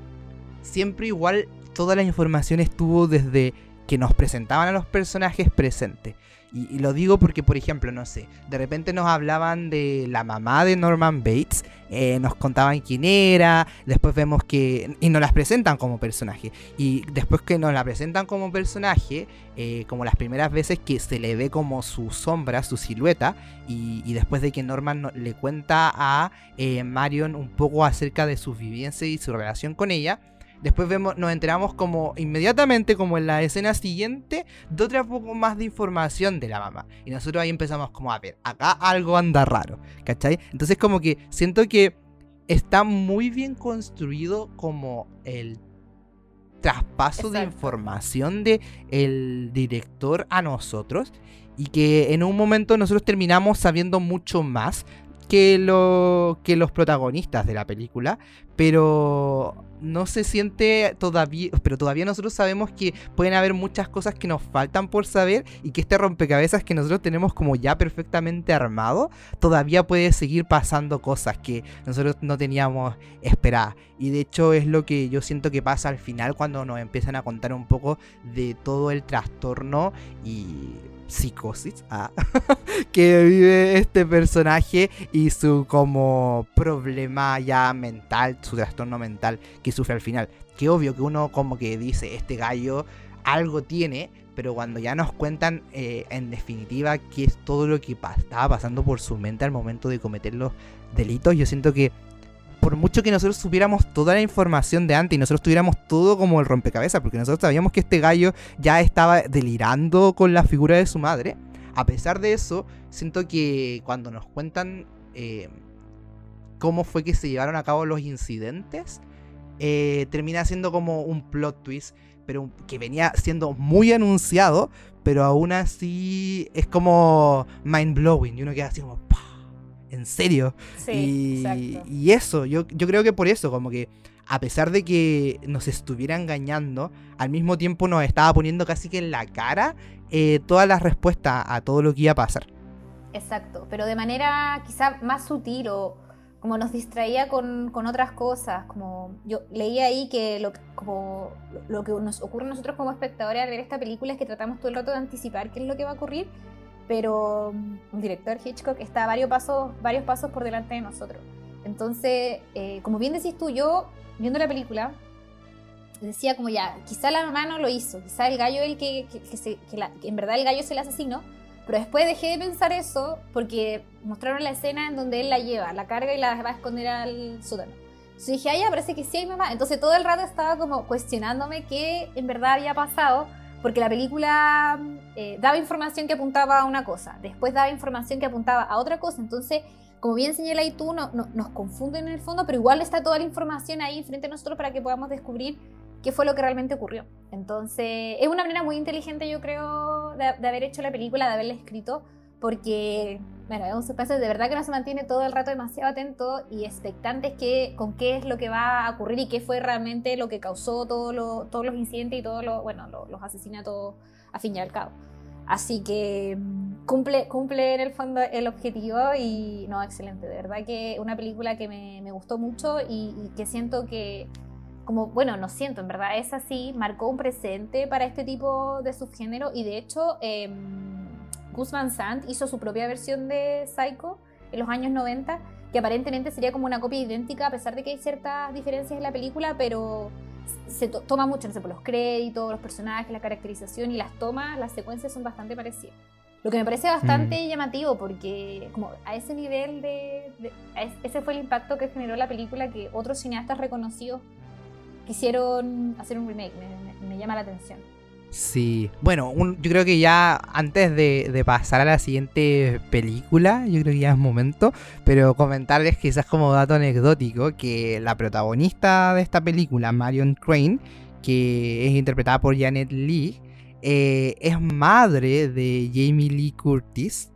siempre igual toda la información estuvo desde que nos presentaban a los personajes presentes. Y, lo digo porque, por ejemplo, no sé, de repente nos hablaban de la mamá de Norman Bates, eh, nos contaban quién era, después vemos que... y nos las presentan como personaje. Y después que nos la presentan como personaje, eh, como las primeras veces que se le ve como su sombra, su silueta, y, después de que Norman le cuenta a eh, Marion un poco acerca de sus vivencias y su relación con ella, Después vemos, nos enteramos como inmediatamente, como en la escena siguiente, de otra poco más de información de la mamá. Y nosotros ahí empezamos como a ver, acá algo anda raro, ¿cachai? Entonces como que siento que está muy bien construido como el traspaso de información de el director a nosotros y que en un momento nosotros terminamos sabiendo mucho más que, lo, que los protagonistas de la película, pero no se siente todavía, pero todavía nosotros sabemos que pueden haber muchas cosas que nos faltan por saber y que este rompecabezas que nosotros tenemos como ya perfectamente armado, todavía puede seguir pasando cosas que nosotros no teníamos esperadas. Y de hecho es lo que yo siento que pasa al final cuando nos empiezan a contar un poco de todo el trastorno y psicosis ah, <laughs> que vive este personaje y su como problema ya mental, su trastorno mental que sufre al final. Que obvio que uno como que dice, este gallo algo tiene, pero cuando ya nos cuentan eh, en definitiva qué es todo lo que estaba pasando por su mente al momento de cometer los delitos, yo siento que por mucho que nosotros supiéramos toda la información de antes y nosotros tuviéramos todo como el rompecabezas, porque nosotros sabíamos que este gallo ya estaba delirando con la figura de su madre, a pesar de eso, siento que cuando nos cuentan eh, cómo fue que se llevaron a cabo los incidentes, eh, termina siendo como un plot twist, pero que venía siendo muy anunciado, pero aún así es como mind blowing y uno queda así como en serio. Sí, y, eso, yo, yo creo que por eso, como que a pesar de que nos estuviera engañando, al mismo tiempo nos estaba poniendo casi que en la cara eh, todas las respuestas a todo lo que iba a pasar. Exacto, pero de manera quizá más sutil o como nos distraía con, otras cosas, como yo leí ahí que lo, como lo que nos ocurre a nosotros como espectadores al ver esta película es que tratamos todo el rato de anticipar qué es lo que va a ocurrir pero mm, un director Hitchcock está varios pasos, varios pasos por delante de nosotros. Entonces, eh, como bien decís tú, yo viendo la película decía como ya, quizá la mamá no lo hizo, quizá el gallo el que, que, en verdad el gallo es el asesino, pero después dejé de pensar eso porque mostraron la escena en donde él la lleva, la carga y la va a esconder al sótano. Entonces dije, ay, ya, parece que sí hay mamá. Entonces todo el rato estaba como cuestionándome qué en verdad había pasado porque la película eh, daba información que apuntaba a una cosa, después daba información que apuntaba a otra cosa, entonces, como bien señala y tú, no, nos confunden en el fondo, pero igual está toda la información ahí frente a nosotros para que podamos descubrir qué fue lo que realmente ocurrió. Entonces, es una manera muy inteligente, yo creo, de, de haber hecho la película, de haberla escrito, porque, bueno, es un suspenso de verdad que no se mantiene todo el rato demasiado atento y expectante que, con qué es lo que va a ocurrir y qué fue realmente lo que causó todo lo, todos los incidentes y todos lo, bueno, los asesinatos a fin y al cabo. Así que mm, cumple, cumple en el fondo el objetivo y no, excelente. De verdad que una película que me, me gustó mucho y, que siento que, como, bueno, no siento, en verdad es así, marcó un presente para este tipo de subgénero y de hecho... Eh, Gus Van Sant hizo su propia versión de Psycho en los años 90, que aparentemente sería como una copia idéntica, a pesar de que hay ciertas diferencias en la película, pero se toma mucho, no sé, por los créditos, los personajes, la caracterización y las tomas, las secuencias son bastante parecidas. Lo que me parece bastante mm. llamativo porque como a ese nivel de, ese fue el impacto que generó la película que otros cineastas reconocidos quisieron hacer un remake, me llama la atención. Sí, bueno, yo creo que ya antes de, pasar a la siguiente película, yo creo que ya es momento, pero comentarles quizás como dato anecdótico que la protagonista de esta película, Marion Crane, que es interpretada por Janet Lee, eh, es madre de Jamie Lee Curtis,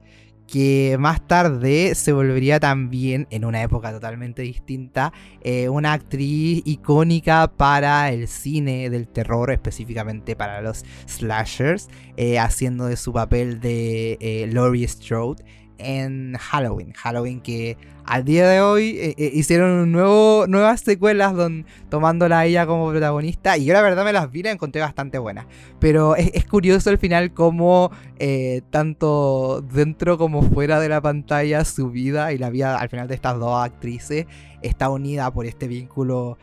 que más tarde se volvería también, en una época totalmente distinta, eh, una actriz icónica para el cine del terror, específicamente para los slashers, eh, haciendo de su papel de eh, Laurie Strode en Halloween. Halloween que al día de hoy eh, eh, hicieron nuevas secuelas don, tomándola a ella como protagonista. Y yo la verdad me las vi, la encontré bastante buenas. Pero es, curioso al final cómo eh, tanto dentro como fuera de la pantalla su vida y la vida al final de estas dos actrices está unida por este vínculo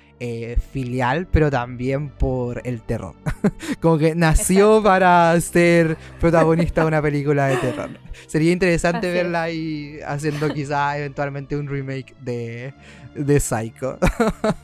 filial, pero también por el terror. <laughs> como que nació para ser protagonista de una película de terror. Sería interesante verla ahí haciendo quizá eventualmente un remake de, de Psycho.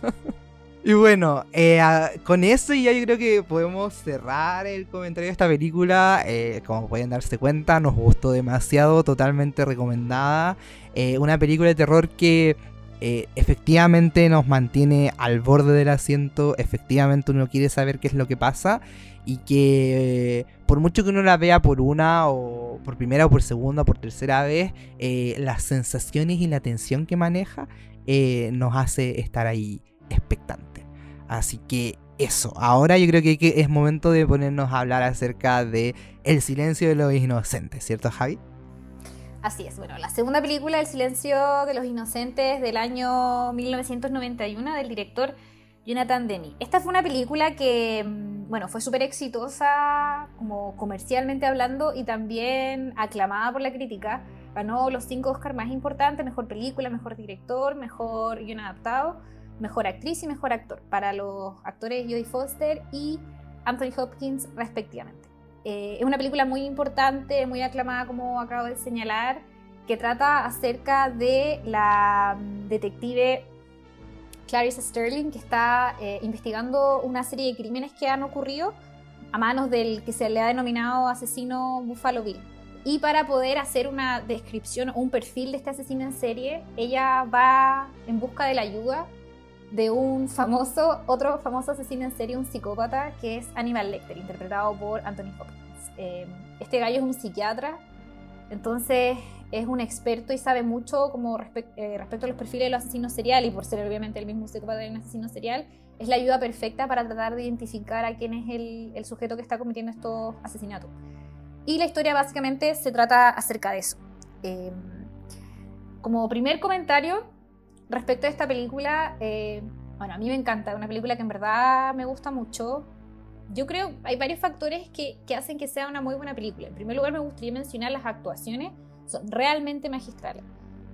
<laughs> y bueno, eh, con eso ya yo creo que podemos cerrar el comentario de esta película. Eh, como pueden darse cuenta, nos gustó demasiado, totalmente recomendada. Eh, una película de terror que eh, efectivamente nos mantiene al borde del asiento, efectivamente uno quiere saber qué es lo que pasa y que por mucho que uno la vea por una o por primera o por segunda o por tercera vez, eh, las sensaciones y la tensión que maneja eh, nos hace estar ahí expectante. Así que eso, ahora yo creo que, es momento de ponernos a hablar acerca de El silencio de los inocentes, ¿cierto Javi? Así es, bueno, la segunda película, El silencio de los inocentes del año 1991 del director Jonathan Demi. Esta fue una película que, mm, bueno, fue súper exitosa como comercialmente hablando y también aclamada por la crítica. Ganó los cinco Oscars más importantes, mejor película, mejor director, mejor guion adaptado, mejor actriz y mejor actor para los actores Jodie Foster y Anthony Hopkins respectivamente. Eh, es una película muy importante, muy aclamada como acabo de señalar, que trata acerca de la mm, detective Clarice Sterling, que está eh, investigando una serie de crímenes que han ocurrido a manos del que se le ha denominado asesino Buffalo Bill. Y para poder hacer una descripción o un perfil de este asesino en serie, ella va en busca de la ayuda de un famoso, otro famoso asesino en serie, un psicópata, que es Aníbal Lecter, interpretado por Anthony Hopkins. Eh, este gallo es un psiquiatra, entonces es un experto y sabe mucho como eh, respecto a los perfiles de los asesinos seriales, y por ser obviamente el mismo psicópata de un asesino serial, es la ayuda perfecta para tratar de identificar a quién es el, sujeto que está cometiendo estos asesinatos. Y la historia básicamente se trata acerca de eso. Eh, como primer comentario respecto a esta película, eh, bueno, a mí me encanta, una película que en verdad me gusta mucho. Yo creo hay varios factores que, que hacen que sea una muy buena película. En primer lugar, me gustaría mencionar las actuaciones son realmente magistrales.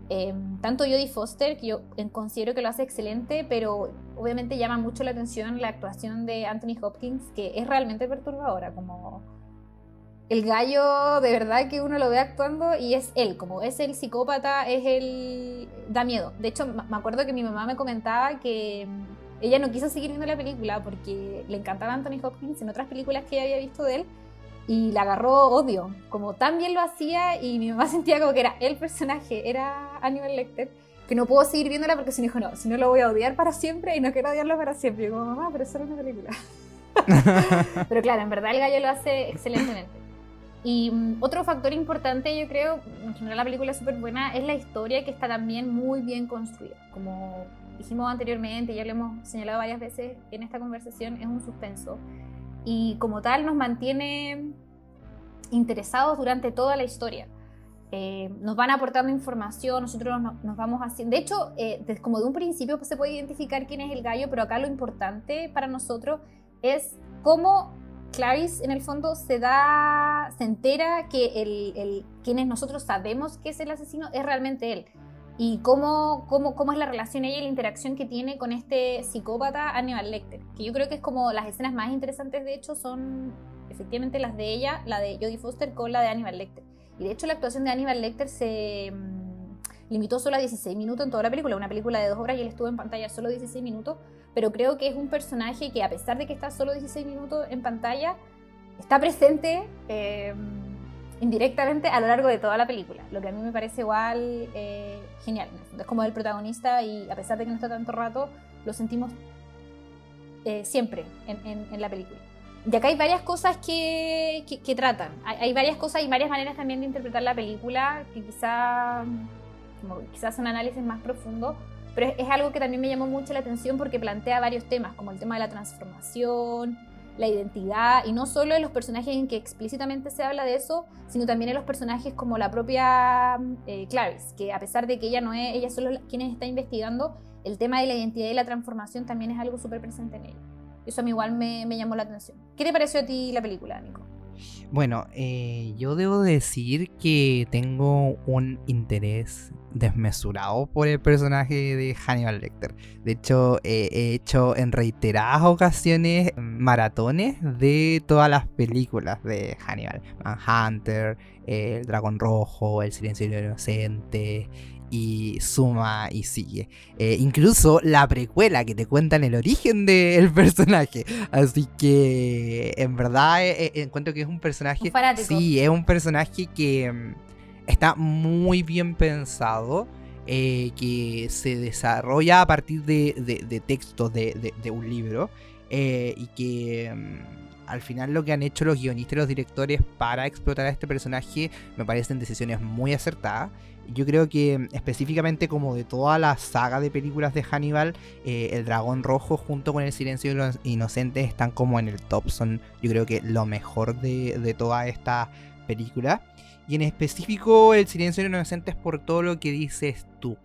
Eh, tanto Jodie Foster, que yo considero que lo hace excelente, pero obviamente llama mucho la atención la actuación de Anthony Hopkins, que es realmente perturbadora, como el gallo de verdad que uno lo ve actuando y es él, como es el psicópata, es el... da miedo. De hecho, me acuerdo que mi mamá me comentaba que ella no quiso seguir viendo la película porque le encantaba Anthony Hopkins en otras películas que ella había visto de él y le agarró odio, como tan bien lo hacía y mi mamá <laughs> sentía como que era el personaje, era Aníbal Lecter, que no puedo seguir viéndola porque si no dijo, no, si no lo voy a odiar para siempre y no quiero odiarlo para siempre. Y como, mamá, pero eso era una película. <laughs> pero claro, en verdad el gallo lo hace excelentemente. Y um, otro factor importante, yo creo, en general la película es súper buena, es la historia que está también muy bien construida. Como dijimos anteriormente, ya lo hemos señalado varias veces en esta conversación, es un suspenso y como tal nos mantiene interesados durante toda la historia. Eh, nos van aportando información, nosotros nos, vamos haciendo... De hecho, eh, como de un principio se puede identificar quién es el gallo, pero acá lo importante para nosotros es cómo Clarice en el fondo se da, se entera que el, el, quienes nosotros sabemos que es el asesino es realmente él y cómo, cómo, cómo es la relación ella y la interacción que tiene con este psicópata Aníbal Lecter. Que yo creo que es como las escenas más interesantes, de hecho, son efectivamente las de ella, la de Jodie Foster con la de Aníbal Lecter. Y de hecho, la actuación de Aníbal Lecter se mm, limitó solo a 16 minutos en toda la película, una película de dos horas y él estuvo en pantalla solo 16 minutos. Pero creo que es un personaje que, a pesar de que está solo 16 minutos en pantalla, está presente. Eh, indirectamente a lo largo de toda la película, lo que a mí me parece igual eh, genial. Es como el protagonista y a pesar de que no está tanto rato, lo sentimos eh, siempre en, la película. Y acá hay varias cosas que, que, tratan, hay, varias cosas y varias maneras también de interpretar la película que quizá, como quizás un análisis más profundo, pero es, es algo que también me llamó mucho la atención porque plantea varios temas, como el tema de la transformación, la identidad, y no solo en los personajes en que explícitamente se habla de eso, sino también en los personajes como la propia eh, Clarice, que a pesar de que ella no es, ella solo quien está investigando, el tema de la identidad y la transformación también es algo súper presente en ella. Eso a mí igual me, me, llamó la atención. ¿Qué te pareció a ti la película, Nico? Bueno, eh, yo debo decir que tengo un interés desmesurado por el personaje de Hannibal Lecter. De hecho, he hecho en reiteradas ocasiones maratones de todas las películas de Hannibal. Manhunter, El Dragón Rojo, El Silencio Inocente y suma y sigue. Eh, incluso la precuela que te cuentan el origen del <laughs> personaje. Así que en verdad eh, eh, encuentro que es un personaje... sí, es un personaje que mm, está muy bien pensado. eh, que se desarrolla a partir de, textos de, un libro y que mm, al final lo que han hecho los guionistas y los directores para explotar a este personaje me parecen decisiones muy acertadas yo creo que específicamente como de toda la saga de películas de Hannibal, eh, el dragón rojo junto con el silencio de los inocentes están como en el top. Son yo creo que lo mejor de, toda esta película. Y en específico el silencio de los inocentes por todo lo que dices tú.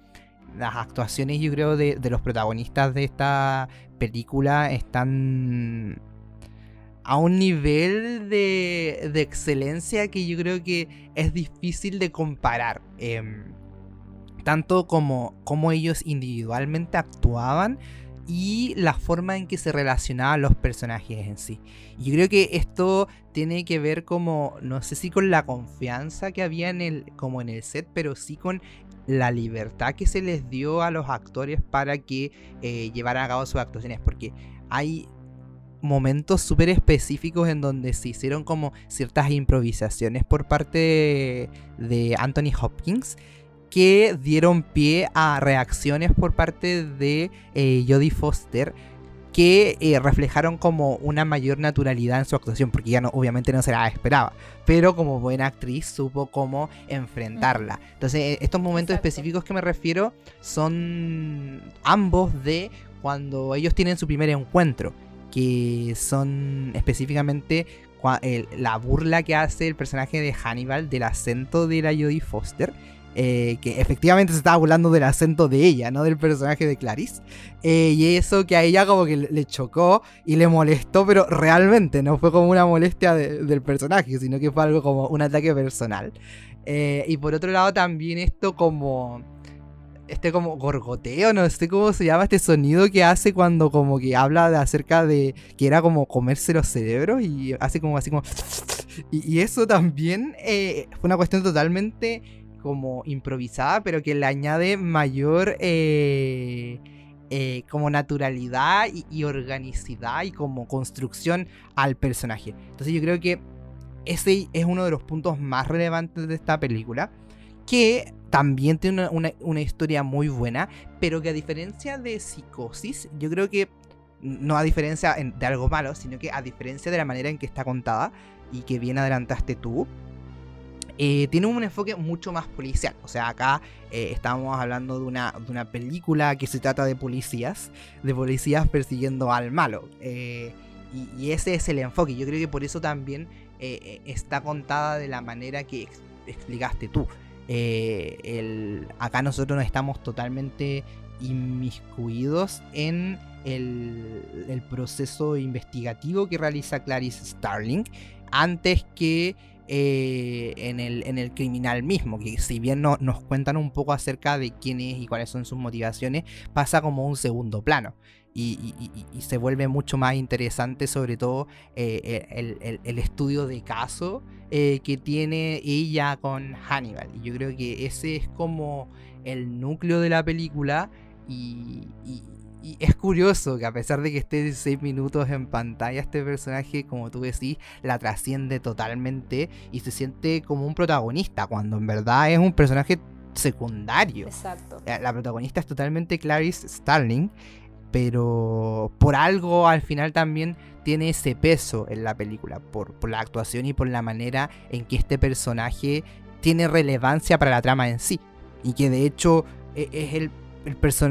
Las actuaciones yo creo de, de los protagonistas de esta película están a un nivel de, excelencia que yo creo que es difícil de comparar. Em, tanto como, como ellos individualmente actuaban y la forma en que se relacionaban los personajes en sí. Yo creo que esto tiene que ver como, no sé si con la confianza que había en el, como en el set, pero sí con la libertad que se les dio a los actores para que eh, llevaran a cabo sus actuaciones. Porque hay momentos súper específicos en donde se hicieron como ciertas improvisaciones por parte de, Anthony Hopkins que dieron pie a reacciones por parte de eh, Jodie Foster que eh, reflejaron como una mayor naturalidad en su actuación, porque ya no, obviamente no se la esperaba, pero como buena actriz supo cómo enfrentarla. Entonces, e, estos momentos específicos que me refiero son ambos de cuando ellos tienen su primer encuentro que son específicamente la burla que hace el personaje de Hannibal del acento de la Jodie Foster. Eh, que efectivamente se estaba burlando del acento de ella, no del personaje de Clarice. Eh, y eso que a ella como que le chocó y le molestó, pero realmente no fue como una molestia del personaje, sino que fue algo como un ataque personal. Eh, y por otro lado también esto como este como gorgoteo, no sé cómo se llama este sonido que hace cuando como que habla de acerca de que era como comerse los cerebros y hace como así como... Y, eso también eh, fue una cuestión totalmente como improvisada, pero que le añade mayor eh, eh, como naturalidad y, y, organicidad y como construcción al personaje. Entonces yo creo que ese es uno de los puntos más relevantes de esta película que también tiene una, historia muy buena, pero que a diferencia de Psicosis, yo creo que, no a diferencia de algo malo, sino que a diferencia de la manera en que está contada y que bien adelantaste tú, eh, tiene un enfoque mucho más policial. O sea, acá eh, estamos hablando de una, de una, película que se trata de policías, de policías persiguiendo al malo. Eh, y, ese es el enfoque. Yo creo que por eso también está contada de la manera que explicaste tú. Eh, acá nosotros no estamos totalmente inmiscuidos en el, proceso investigativo que realiza Clarice Starling antes que eh, en, el, en, el, criminal mismo, que si bien no, nos cuentan un poco acerca de quién es y cuáles son sus motivaciones, pasa como un segundo plano y, se vuelve mucho más interesante sobre todo eh, el, estudio de caso eh, que tiene ella con Hannibal. Y yo creo que ese es como el núcleo de la película y, es curioso que a pesar de que esté 6 minutos en pantalla, este personaje, como tú decís, la trasciende totalmente y se siente como un protagonista, cuando en verdad es un personaje secundario. Exacto. La, protagonista es totalmente Clarice Starling pero por algo al final también tiene ese peso en la película, por, la actuación y por la manera en que este personaje tiene relevancia para la trama en sí. Y que de hecho e, es el,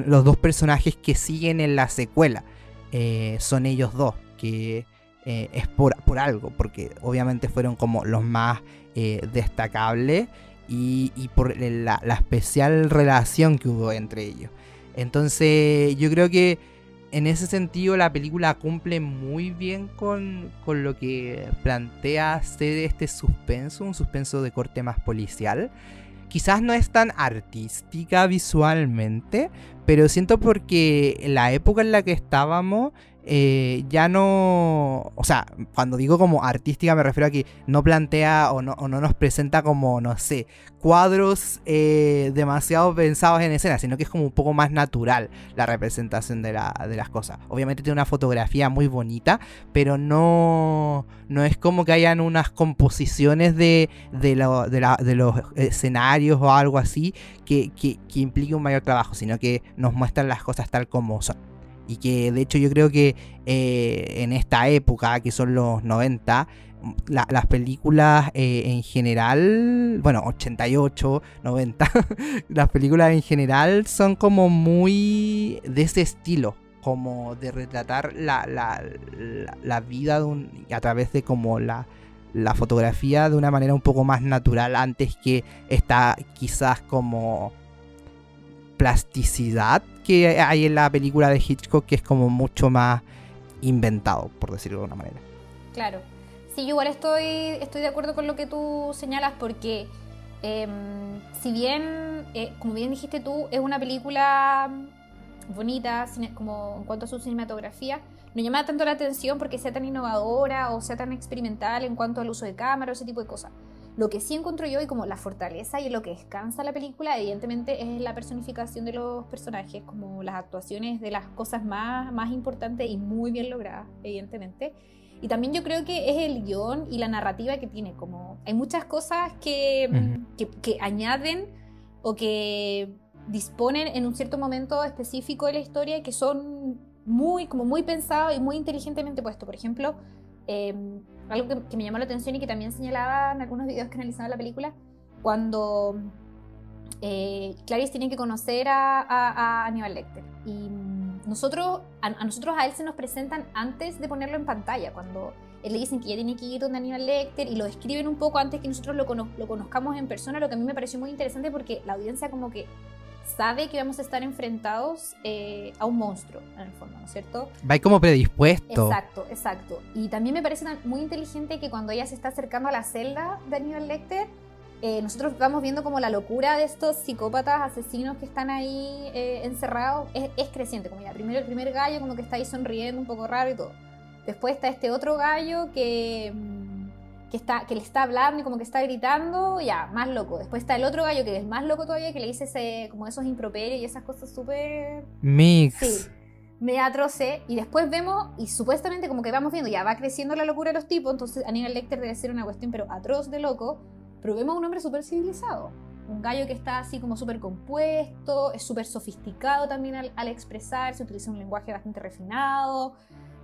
los dos personajes que siguen en la secuela. Eh, son ellos dos, que eh, es por, por, algo, porque obviamente fueron como los más eh, destacables y, por la especial relación que hubo entre ellos. Entonces yo creo que en ese sentido la película cumple muy bien con, lo que plantea ser este suspenso, un suspenso de corte más policial. Quizás no es tan artística visualmente, pero siento porque la época en la que estábamos eh, ya no, o sea, cuando digo como artística me refiero a que no plantea o no, nos presenta como, no sé, cuadros eh, demasiado pensados en escena, sino que es como un poco más natural la representación de, las cosas. Obviamente tiene una fotografía muy bonita, pero no, no es como que hayan unas composiciones de, de, los escenarios o algo así que, que implique un mayor trabajo, sino que nos muestran las cosas tal como son. Y que de hecho yo creo que eh, en esta época, que son los 90, las películas eh, en general, bueno, 88, 90, <laughs> las películas en general son como muy de ese estilo, como de retratar la, la, vida de un, a través de como la, la fotografía de una manera un poco más natural antes que está quizás como plasticidad que hay en la película de Hitchcock, que es como mucho más inventado, por decirlo de alguna manera. Claro. Sí, yo igual estoy, estoy de acuerdo con lo que tú señalas, porque em, si bien, eh, como bien dijiste tú, es una película bonita, como en cuanto a su cinematografía, no llama tanto la atención porque sea tan innovadora o sea tan experimental en cuanto al uso de cámara o ese tipo de cosas. Lo que sí encuentro yo y como la fortaleza y lo que descansa la película, evidentemente, es la personificación de los personajes, como las actuaciones de las cosas más, más importantes y muy bien logradas, evidentemente. Y también yo creo que es el guion y la narrativa que tiene, como hay muchas cosas que, que, añaden o que disponen en un cierto momento específico de la historia que son muy, como muy pensados y muy inteligentemente puestos. Por ejemplo, eh, algo que, me llamó la atención y que también señalaban algunos videos que analizaban la película, cuando eh, Clarice tiene que conocer a, a, Aníbal Lecter. Y nosotros, a, nosotros a él se nos presentan antes de ponerlo en pantalla, cuando él le dicen que ya tiene que ir donde Aníbal Lecter y lo describen un poco antes que nosotros lo, lo conozcamos en persona, lo que a mí me pareció muy interesante porque la audiencia como que sabe que vamos a estar enfrentados eh, a un monstruo, en el fondo, ¿no es cierto? Va como predispuesto. Exacto, exacto. Y también me parece muy inteligente que cuando ella se está acercando a la celda de Aníbal Lecter, eh, nosotros vamos viendo como la locura de estos psicópatas asesinos que están ahí eh, encerrados es, es, creciente. Como ya, primero el primer gallo como que está ahí sonriendo un poco raro y todo. Después está este otro gallo que mm, que, está, que le está hablando y como que está gritando, ya, más loco. Después está el otro gallo que es más loco todavía, que le dice ese, como esos improperios y esas cosas súper... Mix. Sí, media atroce. Y después vemos, y supuestamente como que vamos viendo, ya va creciendo la locura de los tipos, entonces Aníbal Lecter debe ser una cuestión, pero atroz de loco. Pero vemos a un hombre súper civilizado. Un gallo que está así como súper compuesto, es súper sofisticado también al, al expresar, se utiliza un lenguaje bastante refinado.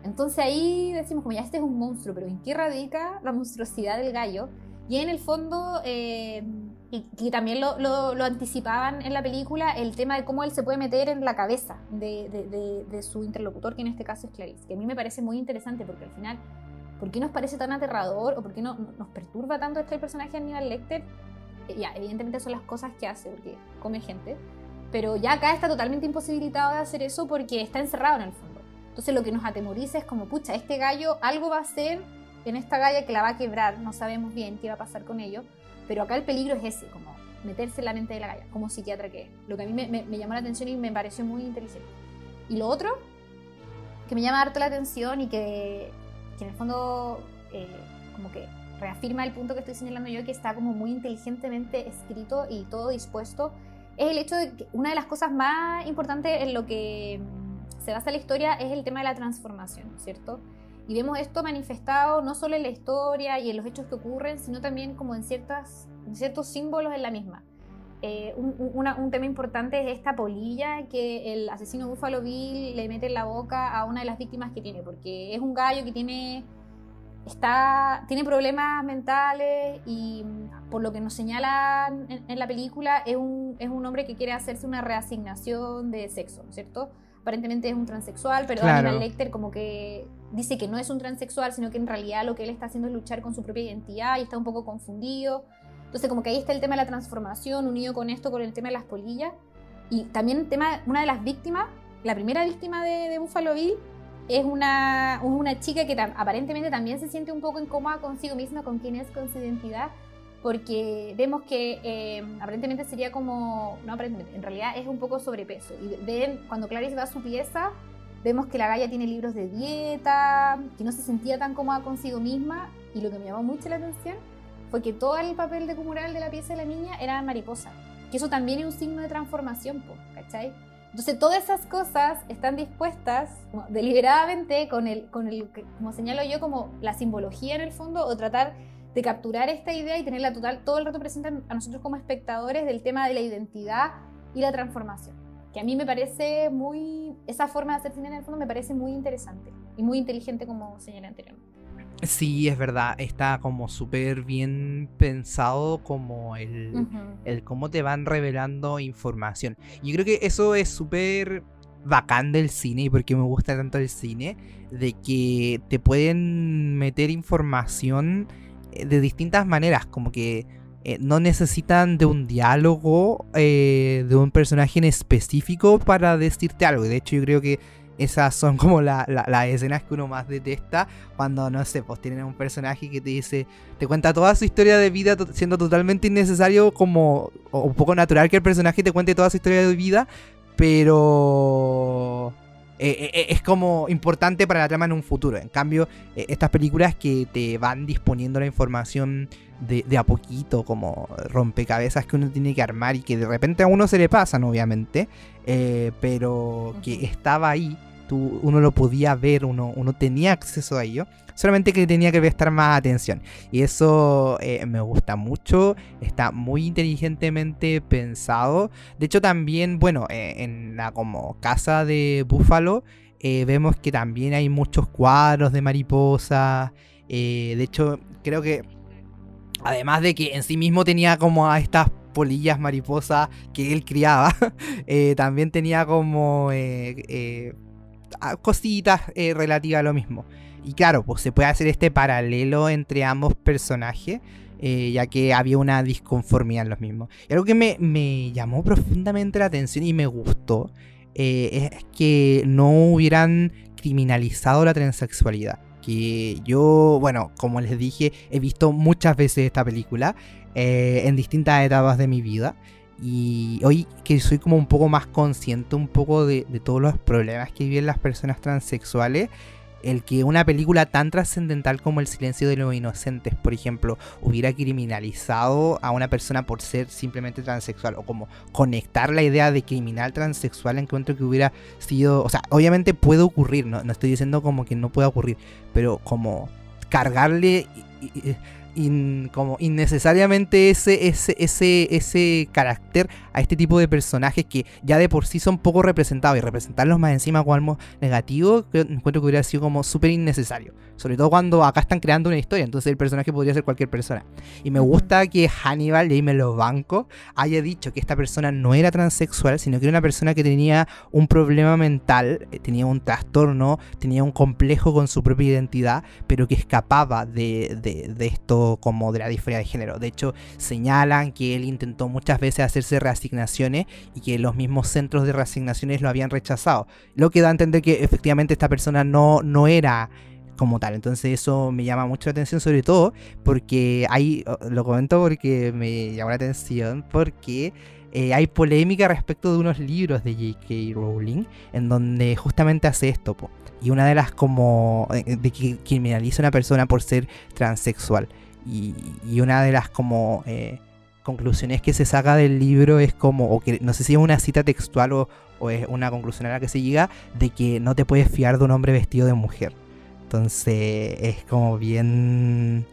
Entonces ahí decimos como ya este es un monstruo, pero ¿en qué radica la monstruosidad del gallo? Y en el fondo, eh, y, también lo, lo, anticipaban en la película, el tema de cómo él se puede meter en la cabeza de, de, de, su interlocutor, que en este caso es Clarice, que a mí me parece muy interesante porque al final, ¿por qué nos parece tan aterrador o por qué no, nos perturba tanto este personaje de Aníbal Lecter? Eh, ya, evidentemente son las cosas que hace, porque come gente, pero ya acá está totalmente imposibilitado de hacer eso porque está encerrado en el fondo. Entonces lo que nos atemoriza es como, pucha, este gallo algo va a hacer en esta galla que la va a quebrar, no sabemos bien qué va a pasar con ello, pero acá el peligro es ese, como meterse en la mente de la galla, como psiquiatra que es, lo que a mí me, llamó la atención y me pareció muy inteligente. Y lo otro, que me llama harto la atención y que, en el fondo eh, como que reafirma el punto que estoy señalando yo, que está como muy inteligentemente escrito y todo dispuesto, es el hecho de que una de las cosas más importantes en lo que se basa la historia es el tema de la transformación, ¿cierto? Y vemos esto manifestado no solo en la historia y en los hechos que ocurren, sino también como en, ciertas, ciertos símbolos en la misma. Eh, un, tema importante es esta polilla que el asesino Buffalo Bill le mete en la boca a una de las víctimas que tiene, porque es un gallo que tiene, está, tiene problemas mentales y por lo que nos señalan en, la película es un, es un hombre que quiere hacerse una reasignación de sexo, ¿cierto? Aparentemente es un transexual, pero Daniel Lecter como que dice que no es un transexual, sino que en realidad lo que él está haciendo es luchar con su propia identidad y está un poco confundido. Entonces como que ahí está el tema de la transformación unido con esto, con el tema de las polillas. Y también el tema, una de las víctimas, la primera víctima de, Buffalo Bill, es una, una chica que aparentemente también se siente un poco incómoda consigo misma, con quién es, con su identidad porque vemos que eh, aparentemente sería como, no aparentemente, en realidad es un poco sobrepeso. Y ven, cuando Clarice va a su pieza, Vemos que la Gaia tiene libros de dieta, que no se sentía tan cómoda consigo misma. Y lo que me llamó mucho la atención fue que todo el papel de cumural de la pieza de la niña era mariposa. Que eso también es un signo de transformación, ¿cachai? Entonces todas esas cosas están dispuestas deliberadamente con el, con el, como señalo yo, como la simbología en el fondo, o tratar de capturar esta idea y tenerla total todo el rato presente a nosotros como espectadores del tema de la identidad y la transformación. Que a mí me parece muy, esa forma de hacer cine en el fondo me parece muy interesante y muy inteligente como señalé anteriormente. Sí, es verdad, está como súper bien pensado como el, el cómo te van revelando información. Y creo que eso es súper bacán del cine y porque me gusta tanto el cine, de que te pueden meter información de distintas maneras, como que eh, no necesitan de un diálogo eh, de un personaje en específico para decirte algo. De hecho, yo creo que esas son como las escenas que uno más detesta cuando, no sé, pues tienen un personaje que te dice, te cuenta toda su historia de vida siendo totalmente innecesario como, o un poco natural que el personaje te cuente toda su historia de vida, pero... Eh, eh, es como importante para la trama en un futuro. En cambio, eh, estas películas que te van disponiendo la información de, de, a poquito, como rompecabezas que uno tiene que armar y que de repente a uno se le pasan, obviamente, pero que estaba ahí uno lo podía ver, uno, uno tenía acceso a ello, solamente que tenía que prestar más atención. Y eso eh, me gusta mucho, está muy inteligentemente pensado. De hecho también, bueno, eh, en la como casa de Búfalo, eh, vemos que también hay muchos cuadros de mariposas. de hecho, creo que además de que en sí mismo tenía como a estas polillas mariposas que él criaba, <laughs> también tenía como cositas relativas a lo mismo. Y claro, pues se puede hacer este paralelo entre ambos personajes, eh, ya que había una disconformidad en los mismos. Y algo que me, llamó profundamente la atención y me gustó eh, es que no hubieran criminalizado la transexualidad. Que yo, bueno, como les dije, he visto muchas veces esta película en distintas etapas de mi vida. Y hoy que soy como un poco más consciente un poco de, todos los problemas que viven las personas transexuales, el que una película tan trascendental como El silencio de los inocentes, por ejemplo, hubiera criminalizado a una persona por ser simplemente transexual, o como conectar la idea de criminal transexual, encuentro que hubiera sido, o sea, obviamente puede ocurrir, no, no estoy diciendo como que no pueda ocurrir, pero como cargarle como innecesariamente ese, ese, ese, ese carácter a este tipo de personajes que ya de por sí son poco representados y representarlos más encima como algo negativo, encuentro que hubiera sido como súper innecesario. Sobre todo cuando acá están creando una historia, entonces el personaje podría ser cualquier persona. Y me gusta que Hannibal, y ahí me lo banco, haya dicho que esta persona no era transexual, sino que era una persona que tenía un problema mental, eh, tenía un trastorno, tenía un complejo con su propia identidad, pero que escapaba de, de, de esto como de la diferencia de género. De hecho, señalan que él intentó muchas veces hacerse reasignaciones y que los mismos centros de reasignaciones lo habían rechazado. Lo que da a entender que efectivamente esta persona no, no era como tal. Entonces eso me llama mucho la atención, sobre todo porque hay, lo comento porque me llamó la atención, porque eh, hay polémica respecto de unos libros de J.K. Rowling en donde justamente hace esto. Y una de las como eh, de que criminaliza a una persona por ser transexual. Y, una de las como eh, conclusiones que se saca del libro es como, o que no sé si es una cita textual o, es una conclusión a la que se llega, de que no te puedes fiar de un hombre vestido de mujer. Entonces es como bien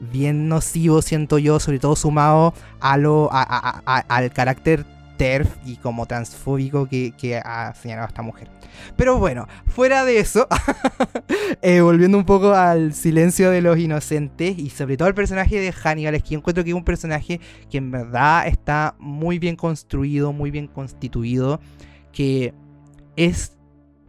bien nocivo siento yo, sobre todo sumado a lo, al carácter TERF y como transfóbico que, ha señalado esta mujer. Pero bueno, fuera de eso, <laughs> eh, volviendo un poco al silencio de los inocentes y sobre todo al personaje de Hannibal, es que encuentro que es un personaje que en verdad está muy bien construido, muy bien constituido, que es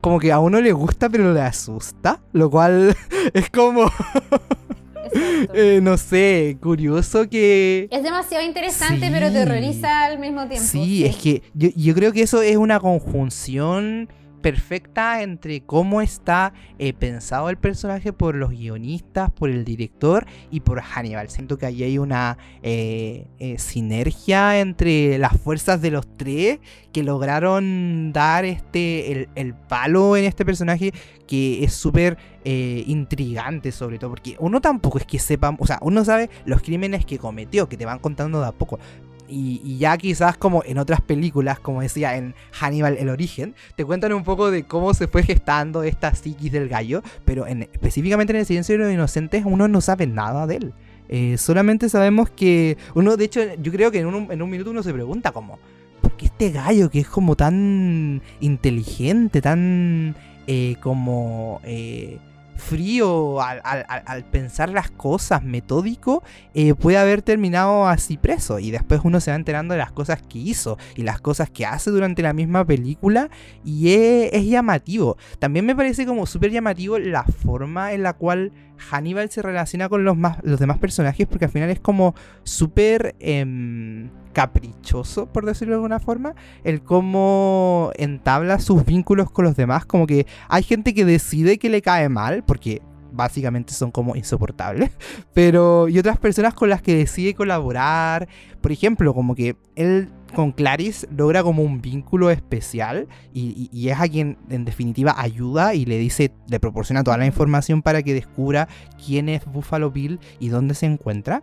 como que a uno le gusta pero le asusta, lo cual <laughs> es como... <laughs> <laughs> eh, no sé, curioso que... Es demasiado interesante pero terroriza al mismo tiempo. Sí, es que yo, yo, creo que eso es una conjunción perfecta entre cómo está eh, pensado el personaje por los guionistas, por el director y por Hannibal. Siento que ahí hay una eh, eh, sinergia entre las fuerzas de los tres que lograron dar este el, palo en este personaje que es súper intrigante sobre todo porque uno tampoco es que sepa, o sea, uno sabe los crímenes que cometió, que te van contando de a poco, y, ya quizás como en otras películas, como decía en Hannibal el origen, te cuentan un poco de cómo se fue gestando esta psiquis del gallo, pero en, específicamente en el silencio de los inocentes uno no sabe nada de él. Eh, solamente sabemos que uno, de hecho, yo creo que en un, en un minuto uno se pregunta como, ¿por qué este gallo que es como tan inteligente, tan eh, como... Eh, frío al, pensar las cosas, metódico, eh, puede haber terminado así preso. Y después uno se va enterando de las cosas que hizo y las cosas que hace durante la misma película. Y es, llamativo. También me parece como súper llamativo la forma en la cual Hannibal se relaciona con los, más, los demás personajes, porque al final es como súper... Em, caprichoso, por decirlo de alguna forma, el cómo entabla sus vínculos con los demás, como que hay gente que decide que le cae mal, porque básicamente son como insoportables, <laughs> pero y otras personas con las que decide colaborar, por ejemplo, como que él con Clarice logra como un vínculo especial y, y, es a quien en definitiva ayuda y le dice, le proporciona toda la información para que descubra quién es Buffalo Bill y dónde se encuentra.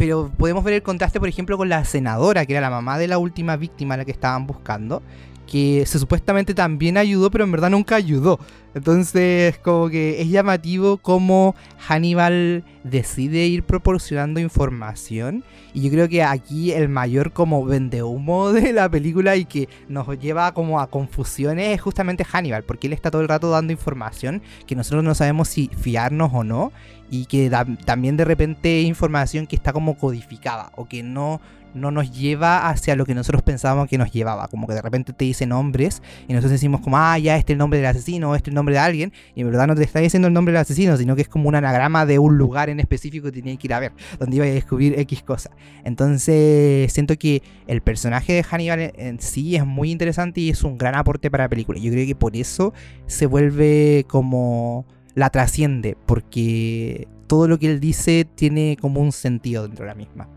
Pero podemos ver el contraste, por ejemplo, con la senadora, que era la mamá de la última víctima a la que estaban buscando, que se supuestamente también ayudó, pero en verdad nunca ayudó. Entonces, como que es llamativo cómo Hannibal decide ir proporcionando información. Y yo creo que aquí el mayor como vendehumo <laughs> de la película y que nos lleva como a confusiones es justamente Hannibal, porque él está todo el rato dando información que nosotros no sabemos si fiarnos o no. Y que también de repente información que está como codificada o que no no nos lleva hacia lo que nosotros pensábamos que nos llevaba. Como que de repente te dice nombres y nosotros decimos como, ah, ya este es el nombre del asesino, este es el nombre de alguien. Y en verdad no te está diciendo el nombre del asesino, sino que es como un anagrama de un lugar en específico que tenías que ir a ver, donde iba a descubrir X cosa. Entonces siento que el personaje de Hannibal en sí es muy interesante y es un gran aporte para la película. Yo creo que por eso se vuelve como la trasciende, porque todo lo que él dice tiene como un sentido dentro de la misma.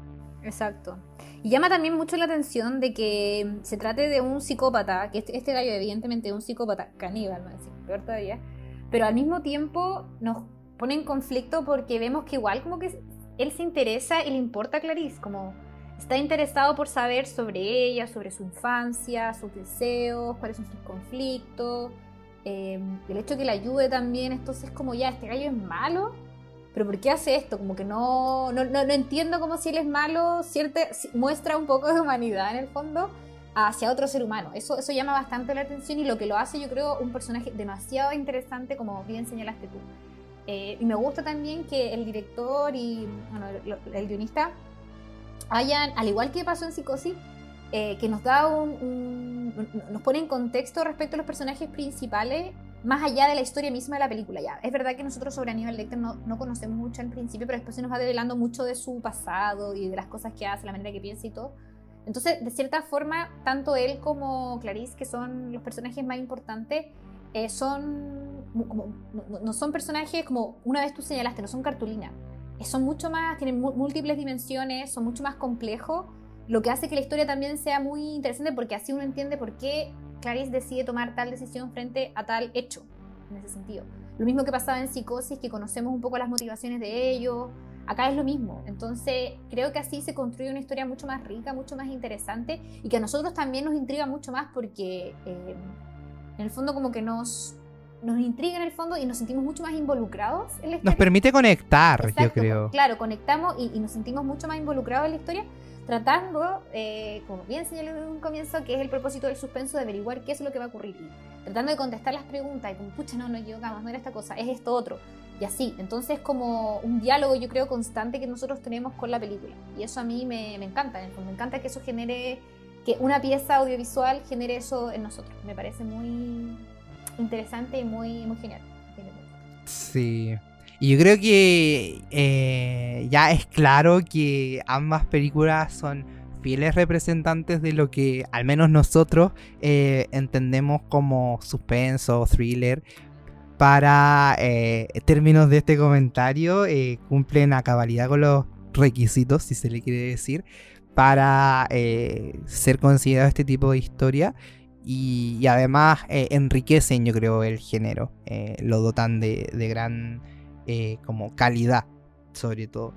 Exacto. Y llama también mucho la atención de que se trate de un psicópata, que este, este gallo evidentemente es un psicópata caníbal, ¿no? peor todavía, pero al mismo tiempo nos pone en conflicto porque vemos que igual como que él se interesa y le importa a Clarice, como está interesado por saber sobre ella, sobre su infancia, sus deseos, cuáles son sus conflictos, eh, el hecho que le ayude también, entonces como ya, este gallo es malo, pero ¿por qué hace esto? Como que no, no, no, entiendo como si él es malo, cierta, muestra un poco de humanidad en el fondo hacia otro ser humano. Eso, eso llama bastante la atención y lo que lo hace yo creo un personaje demasiado interesante como bien señalaste tú. Eh, y me gusta también que el director y bueno, el, guionista hayan, al igual que pasó en Psicosis, eh, que nos da un, nos pone en contexto respecto a los personajes principales más allá de la historia misma de la película. Ya, es verdad que nosotros sobre Aníbal Lecter no, no conocemos mucho al principio, pero después se nos va develando mucho de su pasado y de las cosas que hace, la manera que piensa y todo. Entonces, de cierta forma, tanto él como Clarice, que son los personajes más importantes, eh, son como, no, son personajes como una vez tú señalaste, no son cartulina. Eh, son mucho más, tienen múltiples dimensiones, son mucho más complejos, lo que hace que la historia también sea muy interesante porque así uno entiende por qué Clarice decide tomar tal decisión frente a tal hecho, en ese sentido. Lo mismo que pasaba en Psicosis, que conocemos un poco las motivaciones de ellos, acá es lo mismo. Entonces, creo que así se construye una historia mucho más rica, mucho más interesante y que a nosotros también nos intriga mucho más porque eh, en el fondo como que nos, nos intriga en el fondo y nos sentimos mucho más involucrados en la historia. Nos permite conectar, yo creo. Claro, conectamos y, y, nos sentimos mucho más involucrados en la historia tratando, eh, como bien señalé en un comienzo, que es el propósito del suspenso de averiguar qué es lo que va a ocurrir. tratando de contestar las preguntas y como, pucha, no, no equivocamos, no era esta cosa, es esto otro. Y así, entonces como un diálogo yo creo constante que nosotros tenemos con la película. Y eso a mí me, me encanta, me encanta que eso genere, que una pieza audiovisual genere eso en nosotros. Me parece muy interesante y muy, muy genial. Sí, y yo creo que eh, ya es claro que ambas películas son fieles representantes de lo que al menos nosotros eh, entendemos como suspenso, thriller. Para eh, términos de este comentario, cumplen a cabalidad con los requisitos, si se le quiere decir, para ser considerado este tipo de historia. Y, además enriquecen, yo creo, el género. lo dotan de, de gran como calidad, sobre todo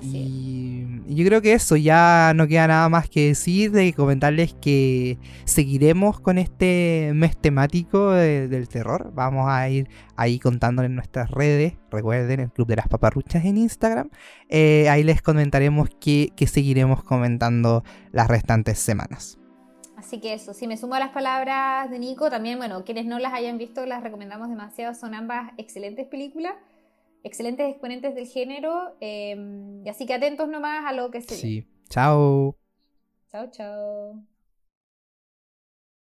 y, yo creo que eso, ya no queda nada más que decir, de comentarles que seguiremos con este mes temático del terror. Vamos a ir ahí contando en nuestras redes, recuerden el Club de las Paparruchas en Instagram. Eh, ahí les comentaremos que, seguiremos comentando las restantes semanas. Así que eso, si me sumo a las palabras de Nico, también, bueno, quienes no las hayan visto, las recomendamos demasiado, son ambas excelentes películas excelentes exponentes del género. Y así que atentos nomás a lo que se. Sí. Chao. Chao, chao.